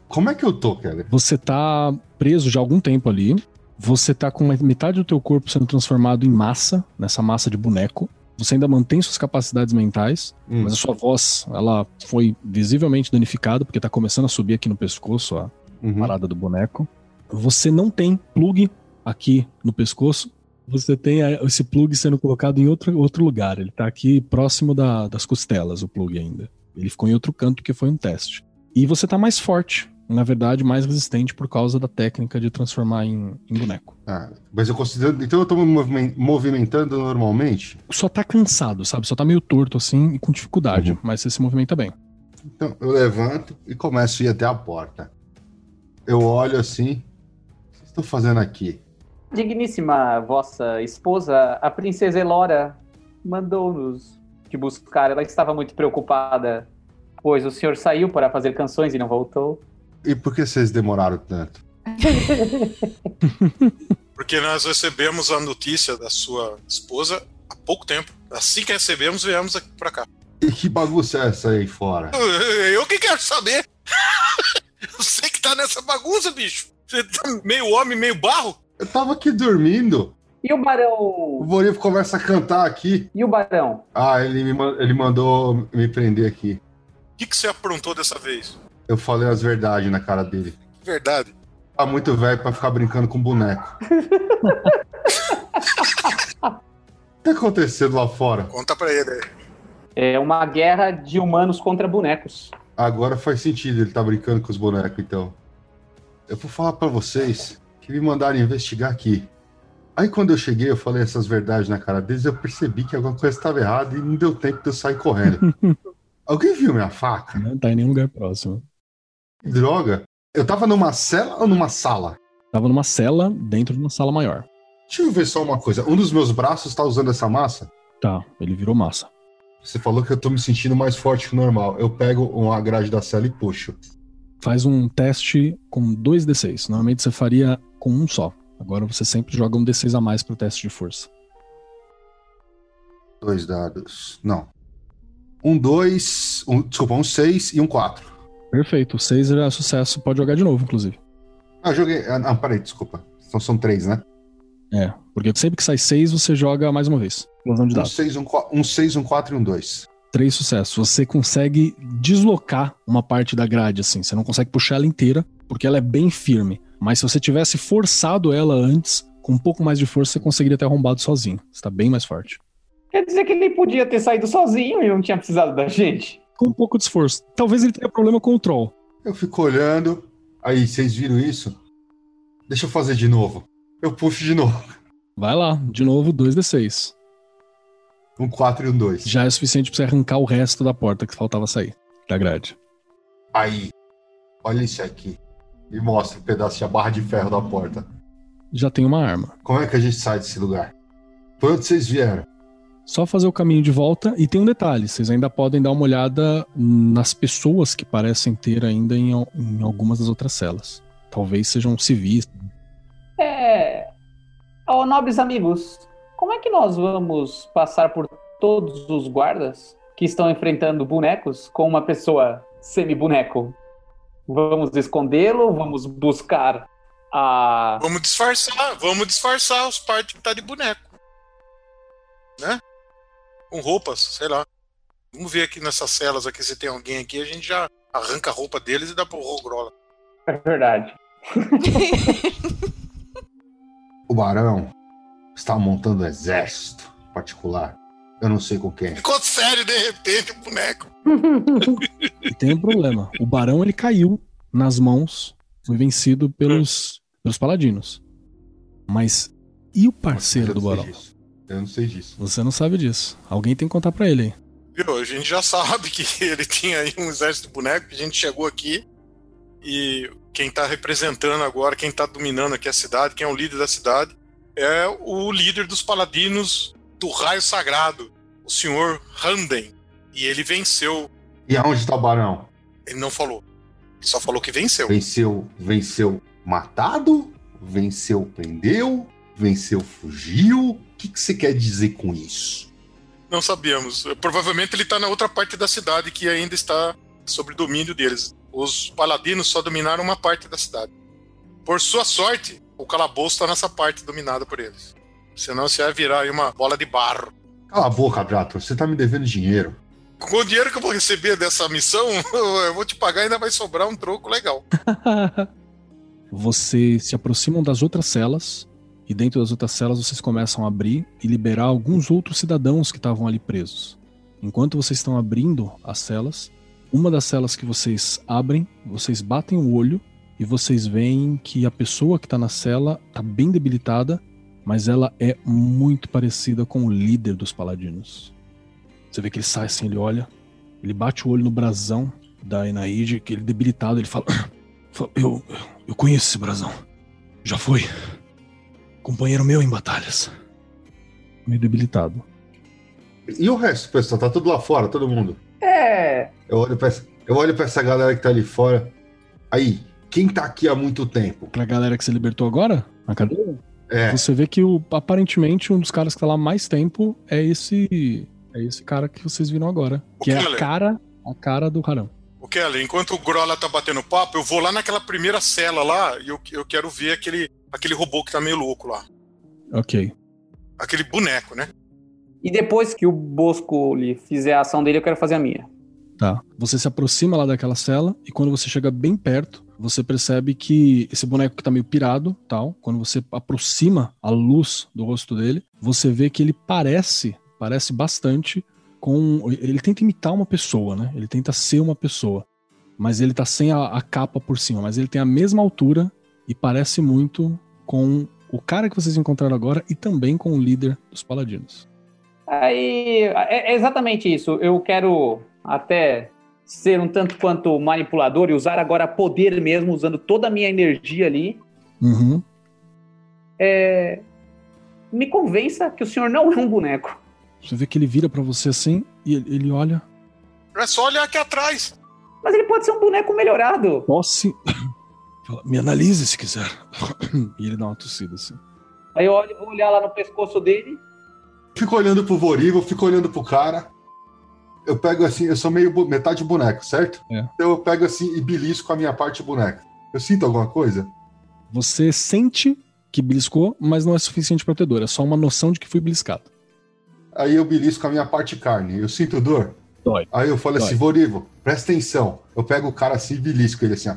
Speaker 5: Como é que eu tô, Kelly?
Speaker 1: Você tá preso já há algum tempo ali. Você tá com metade do teu corpo sendo transformado em massa, nessa massa de boneco. Você ainda mantém suas capacidades mentais,
Speaker 5: Hum.
Speaker 1: mas a sua voz, ela foi visivelmente danificada, porque tá começando a subir aqui no pescoço a
Speaker 5: Uhum.
Speaker 1: parada do boneco. Você não tem plug aqui no pescoço. Você tem esse plug sendo colocado em outro, outro lugar. Ele tá aqui próximo da- das costelas, o plug ainda. Ele ficou em outro canto porque foi um teste. E você tá mais forte, na verdade, mais resistente por causa da técnica de transformar em, em boneco.
Speaker 5: Ah, mas eu considero. Então eu tô me movimen- movimentando normalmente?
Speaker 1: Só tá cansado, sabe? Só tá meio torto assim e com dificuldade,
Speaker 5: Uhum.
Speaker 1: mas você se movimenta bem.
Speaker 5: Então eu levanto e começo a ir até a porta. Eu olho assim. O que vocês estão fazendo aqui?
Speaker 3: Digníssima vossa esposa, a princesa Elora, mandou-nos te buscar. Ela estava muito preocupada, pois o senhor saiu para fazer canções e não voltou.
Speaker 5: E por que vocês demoraram tanto? [LAUGHS]
Speaker 2: Porque nós recebemos a notícia da sua esposa há pouco tempo. Assim que recebemos, viemos aqui pra cá.
Speaker 5: E que bagunça é essa aí fora?
Speaker 2: Eu que quero saber. [LAUGHS] Você que tá nessa bagunça, bicho. Você tá meio homem, meio barro.
Speaker 5: Eu tava aqui dormindo.
Speaker 3: E o
Speaker 5: O
Speaker 3: barão?
Speaker 5: Vorivo começa a cantar aqui.
Speaker 3: E o barão?
Speaker 5: Ah, ele me, ele mandou me prender aqui.
Speaker 2: O que, que você aprontou dessa vez?
Speaker 5: Eu falei as verdades na cara dele.
Speaker 2: Verdade.
Speaker 5: Tá muito velho pra ficar brincando com boneco. [LAUGHS] O que tá acontecendo lá fora?
Speaker 2: Conta pra ele aí.
Speaker 3: É uma guerra de humanos contra bonecos.
Speaker 5: Agora faz sentido ele tá brincando com os bonecos, então. Eu vou falar pra vocês que me mandaram investigar aqui. Aí quando eu cheguei, eu falei essas verdades na cara deles, eu percebi que alguma coisa estava errada e não deu tempo de eu sair correndo. [LAUGHS] Alguém viu minha faca?
Speaker 1: Não tá em nenhum lugar próximo.
Speaker 5: Que droga! Eu tava numa cela ou numa sala?
Speaker 1: Tava numa cela dentro de uma sala maior.
Speaker 5: Deixa eu ver só uma coisa. Um dos meus braços tá usando essa massa?
Speaker 1: Tá, ele virou massa.
Speaker 5: Você falou que eu tô me sentindo mais forte que o normal. Eu pego uma grade da cela e puxo.
Speaker 1: Faz um teste com dois D6. Normalmente você faria com um só. Agora você sempre joga um D6 a mais pro teste de força.
Speaker 5: Dois dados. Não. Um dois. Um, desculpa, um seis e um quatro.
Speaker 1: Perfeito. O seis é sucesso. Pode jogar de novo, inclusive.
Speaker 5: Ah, eu joguei. Ah, não, peraí, desculpa. Então são três, né?
Speaker 1: É, porque sempre que sai seis, você joga mais uma vez. Explosão de
Speaker 5: Um
Speaker 1: dados.
Speaker 5: seis, um, um seis, um quatro e um dois.
Speaker 1: Três sucessos. Você consegue deslocar uma parte da grade, assim. Você não consegue puxar ela inteira, porque ela é bem firme. Mas se você tivesse forçado ela antes, com um pouco mais de força, você conseguiria ter arrombado sozinho. Você tá bem mais forte.
Speaker 3: Quer dizer que ele podia ter saído sozinho e não tinha precisado da gente?
Speaker 1: Com um pouco de esforço. Talvez ele tenha problema com o troll.
Speaker 5: Eu fico olhando. Aí, vocês viram isso? Deixa eu fazer de novo. Eu puxo de novo.
Speaker 1: Vai lá, de novo, 2d6.
Speaker 5: Um quatro e um dois.
Speaker 1: Já é suficiente pra você arrancar o resto da porta que faltava sair. Da grade.
Speaker 5: Aí, olha isso aqui. E mostra um pedaço de barra de ferro da porta.
Speaker 1: Já tem uma arma.
Speaker 5: Como é que a gente sai desse lugar? Por onde vocês vieram?
Speaker 1: Só fazer o caminho de volta e tem um detalhe: vocês ainda podem dar uma olhada nas pessoas que parecem ter ainda em, em algumas das outras celas. Talvez sejam civis.
Speaker 3: É. Ó, nobres amigos, como é que nós vamos passar por todos os guardas que estão enfrentando bonecos com uma pessoa semi-boneco? Vamos escondê-lo? Vamos buscar a.
Speaker 2: Vamos disfarçar, vamos disfarçar os partes que tá de boneco. Né? Com roupas, sei lá. Vamos ver aqui nessas celas aqui se tem alguém aqui, a gente já arranca a roupa deles e dá pro Rogrola.
Speaker 3: É verdade. [LAUGHS]
Speaker 5: O barão está montando um exército particular. Eu não sei com quem.
Speaker 2: Ficou sério de repente o boneco. [LAUGHS]
Speaker 1: E tem um problema: o barão ele caiu nas mãos, foi vencido pelos, pelos paladinos. Mas e o parceiro do barão?
Speaker 5: disso. Eu não sei disso.
Speaker 1: Você não sabe disso. Alguém tem que contar pra ele aí.
Speaker 2: Viu? A gente já [LAUGHS] sabe que ele tinha aí um exército de boneco, que a gente chegou aqui e quem tá representando agora, quem tá dominando aqui a cidade, quem é o líder da cidade, é o líder dos paladinos do raio sagrado, o senhor Handen. E ele venceu.
Speaker 5: E aonde está o barão?
Speaker 2: Ele não falou. Ele só falou que venceu.
Speaker 5: Venceu, venceu matado? Venceu, prendeu? Venceu, fugiu? O que, que você quer dizer com isso?
Speaker 2: Não sabíamos. Provavelmente ele tá na outra parte da cidade que ainda está sob domínio deles. Os paladinos só dominaram uma parte da cidade. Por sua sorte, o calabouço está nessa parte dominada por eles. Senão você vai virar aí uma bola de barro.
Speaker 5: Cala a boca, Brato. Você tá me devendo dinheiro.
Speaker 2: Com o dinheiro que eu vou receber dessa missão, [LAUGHS] eu vou te pagar e ainda vai sobrar um troco legal. [LAUGHS]
Speaker 1: Vocês se aproximam das outras celas e dentro das outras celas vocês começam a abrir e liberar alguns outros cidadãos que estavam ali presos. Enquanto vocês estão abrindo as celas, uma das celas que vocês abrem, vocês batem o olho e vocês veem que a pessoa que está na cela está bem debilitada, mas ela é muito parecida com o líder dos paladinos. Você vê que ele sai assim, ele olha, ele bate o olho no brasão da Enaide, que ele debilitado, ele fala: [COUGHS] "Fala, eu, eu conheço esse brasão. Já foi. Companheiro meu em batalhas. Meio debilitado.
Speaker 5: E o resto, pessoal? Tá tudo lá fora, todo mundo.
Speaker 3: É.
Speaker 5: Eu olho pra essa, eu olho pra essa galera que tá ali fora. Aí, quem tá aqui há muito tempo?
Speaker 1: Pra galera que você libertou agora, na cadeia,
Speaker 5: É,
Speaker 1: você vê que o, aparentemente um dos caras que tá lá há mais tempo é esse. É esse cara que vocês viram agora.
Speaker 2: O
Speaker 1: Que é a cara, a cara do Harão.
Speaker 2: O Kelly, enquanto o Grola tá batendo papo, eu vou lá naquela primeira cela lá e eu, eu quero ver aquele, aquele robô que tá meio louco lá.
Speaker 1: Ok.
Speaker 2: Aquele boneco, né?
Speaker 3: E depois que o Bosco lhe fizer a ação dele, eu quero fazer a minha.
Speaker 1: Tá. Você se aproxima lá daquela cela e quando você chega bem perto, você percebe que esse boneco que tá meio pirado, tal, quando você aproxima a luz do rosto dele, você vê que ele parece, parece bastante com ele tenta imitar uma pessoa, né? Ele tenta ser uma pessoa, mas ele tá sem a, a capa por cima, mas ele tem a mesma altura e parece muito com o cara que vocês encontraram agora e também com o líder dos paladinos.
Speaker 3: Aí, é é exatamente isso. Eu quero até ser um tanto quanto manipulador e usar agora poder mesmo, usando toda a minha energia ali.
Speaker 1: Uhum.
Speaker 3: É, Me convença que o senhor não é um boneco.
Speaker 1: Você vê que ele vira pra você assim e ele, ele olha
Speaker 2: É só olhar aqui atrás.
Speaker 3: Mas ele pode ser um boneco melhorado.
Speaker 1: Posse. Fala, me analise se quiser. [COUGHS] e ele dá uma tossida assim.
Speaker 3: Aí eu olho, vou olhar lá no pescoço dele.
Speaker 5: Fico olhando pro Vorivo, fico olhando pro cara. Eu pego assim, eu sou meio metade boneco, certo?
Speaker 1: É.
Speaker 5: Então eu pego assim e belisco a minha parte boneca. Eu sinto alguma coisa?
Speaker 1: Você sente que beliscou, mas não é suficiente pra ter dor. É só uma noção de que foi beliscado.
Speaker 5: Aí eu belisco a minha parte carne. Eu sinto dor?
Speaker 1: Dói.
Speaker 5: Aí eu falo
Speaker 1: Dói.
Speaker 5: assim, Vorivo, presta atenção. Eu pego o cara assim e belisco ele assim, ó.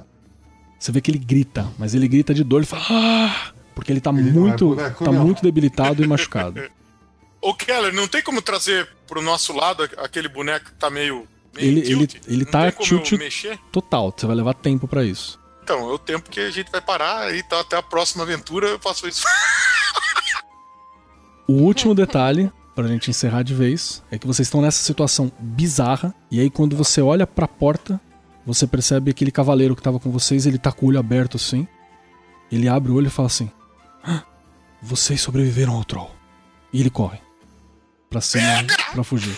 Speaker 1: Você vê que ele grita, mas ele grita de dor, ele fala. Ah! Porque ele tá
Speaker 5: Ele é
Speaker 1: muito.
Speaker 5: boneco,
Speaker 1: tá
Speaker 5: não.
Speaker 1: muito debilitado e machucado. [LAUGHS]
Speaker 2: Ô, Keller, não tem como trazer pro nosso lado aquele boneco que tá meio. meio
Speaker 1: Ele-
Speaker 2: tilt?
Speaker 1: ele- ele
Speaker 2: não
Speaker 1: tá tilt-
Speaker 2: mexer?
Speaker 1: Total, você vai levar tempo pra isso.
Speaker 2: Então, é o tempo que a gente vai parar e tá, até a próxima aventura eu faço isso. [LAUGHS]
Speaker 1: O último detalhe, pra gente encerrar de vez, é que vocês estão nessa situação bizarra, e aí quando você olha pra porta, você percebe aquele cavaleiro que tava com vocês, ele tá com o olho aberto assim. Ele abre o olho e fala assim: "Ah, Vocês sobreviveram ao troll. E ele corre. Pra cima, pra fugir.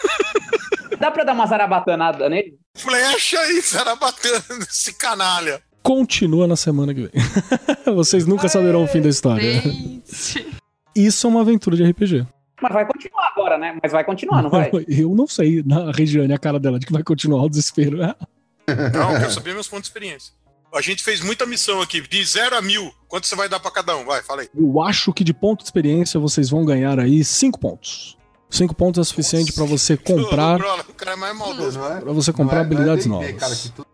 Speaker 1: [LAUGHS]
Speaker 3: Dá pra dar uma zarabatanada nele?
Speaker 2: Flecha aí, Zarabatana, esse canalha.
Speaker 1: Continua na semana que vem. [LAUGHS] vocês nunca saberão o fim da história.
Speaker 4: Gente. [LAUGHS]
Speaker 1: Isso é uma aventura de RPG.
Speaker 3: Mas vai continuar agora, né? Mas vai continuar, não vai?
Speaker 1: Eu não sei, na Regiane, a cara dela, de que vai continuar o desespero.
Speaker 2: Não, eu quero saber meus pontos de experiência. A gente fez muita missão aqui, de 0 a mil. Quanto você vai dar pra cada um? Vai, fala aí.
Speaker 1: Eu acho que de ponto de experiência vocês vão ganhar aí 5 pontos. 5 pontos é suficiente pra você comprar,
Speaker 2: O cara é mais maldoso.
Speaker 5: É?
Speaker 1: para você comprar
Speaker 5: não é- não é
Speaker 1: habilidades novas.
Speaker 5: cara, que tu-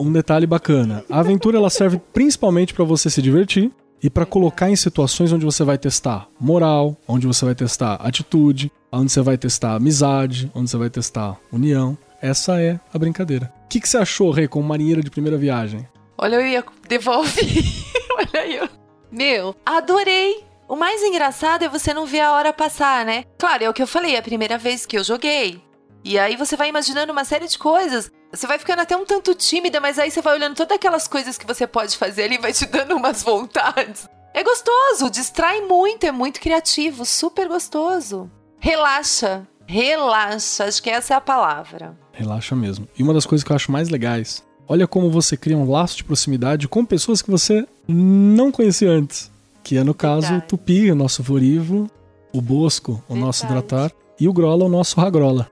Speaker 1: Um detalhe bacana, a aventura ela serve principalmente pra você se divertir e pra colocar em situações onde você vai testar moral, onde você vai testar atitude, onde você vai testar amizade, onde você vai testar união. Essa é a brincadeira. O que, que você achou, Rei, como marinheira de primeira viagem?
Speaker 4: Olha, eu ia devolver. [LAUGHS] Olha aí. Meu, adorei. O mais engraçado é você não ver a hora passar, né? Claro, é o que eu falei, é a primeira vez que eu joguei. E aí você vai imaginando uma série de coisas. Você vai ficando até um tanto tímida, mas aí você vai olhando todas aquelas coisas que você pode fazer ali e vai te dando umas vontades. É gostoso, distrai muito, é muito criativo, super gostoso. Relaxa, relaxa, acho que essa é a palavra.
Speaker 1: Relaxa mesmo. E uma das coisas que eu acho mais legais, olha como você cria um laço de proximidade com pessoas que você não conhecia antes. Que é no caso o
Speaker 4: Verdade.
Speaker 1: Tupi, o nosso Vorivo, o Bosco, o nosso
Speaker 4: Verdade.
Speaker 1: Dratar, e o Grola, o nosso Ragrola.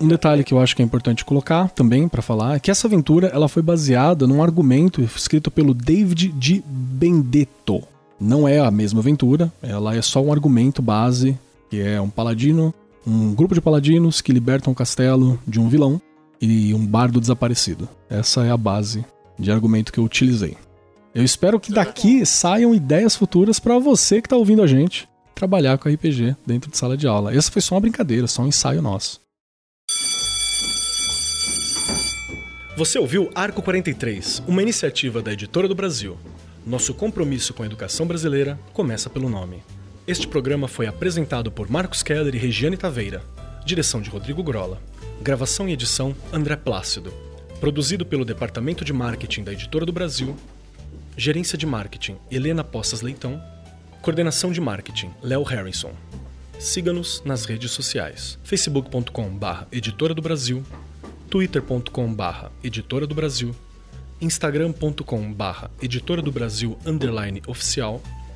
Speaker 1: Um detalhe que eu acho que é importante colocar também pra falar é que essa aventura ela foi baseada num argumento escrito pelo David de Benedetto. Não é a mesma aventura, ela é só um argumento base, que é um paladino, um grupo de paladinos que libertam um castelo de um vilão e um bardo desaparecido. Essa é a base de argumento que eu utilizei. Eu espero que daqui saiam ideias futuras pra você que tá ouvindo a gente trabalhar com RPG dentro de sala de aula. Essa foi só uma brincadeira, só um ensaio nosso. Você ouviu Arco 43, uma iniciativa da Editora do Brasil. Nosso compromisso com a educação brasileira começa pelo nome. Este programa foi apresentado por Marcos Keller e Regiane Taveira. Direção de Rodrigo Grola. Gravação e edição André Plácido. Produzido pelo Departamento de Marketing da Editora do Brasil. Gerência de Marketing Helena Poças Leitão. Coordenação de Marketing Léo Harrison. Siga-nos nas redes sociais: facebook.com/barra Editora do Brasil, twitter.com/barra Editora do Brasil, instagram.com/barra Editora do Brasil underline oficial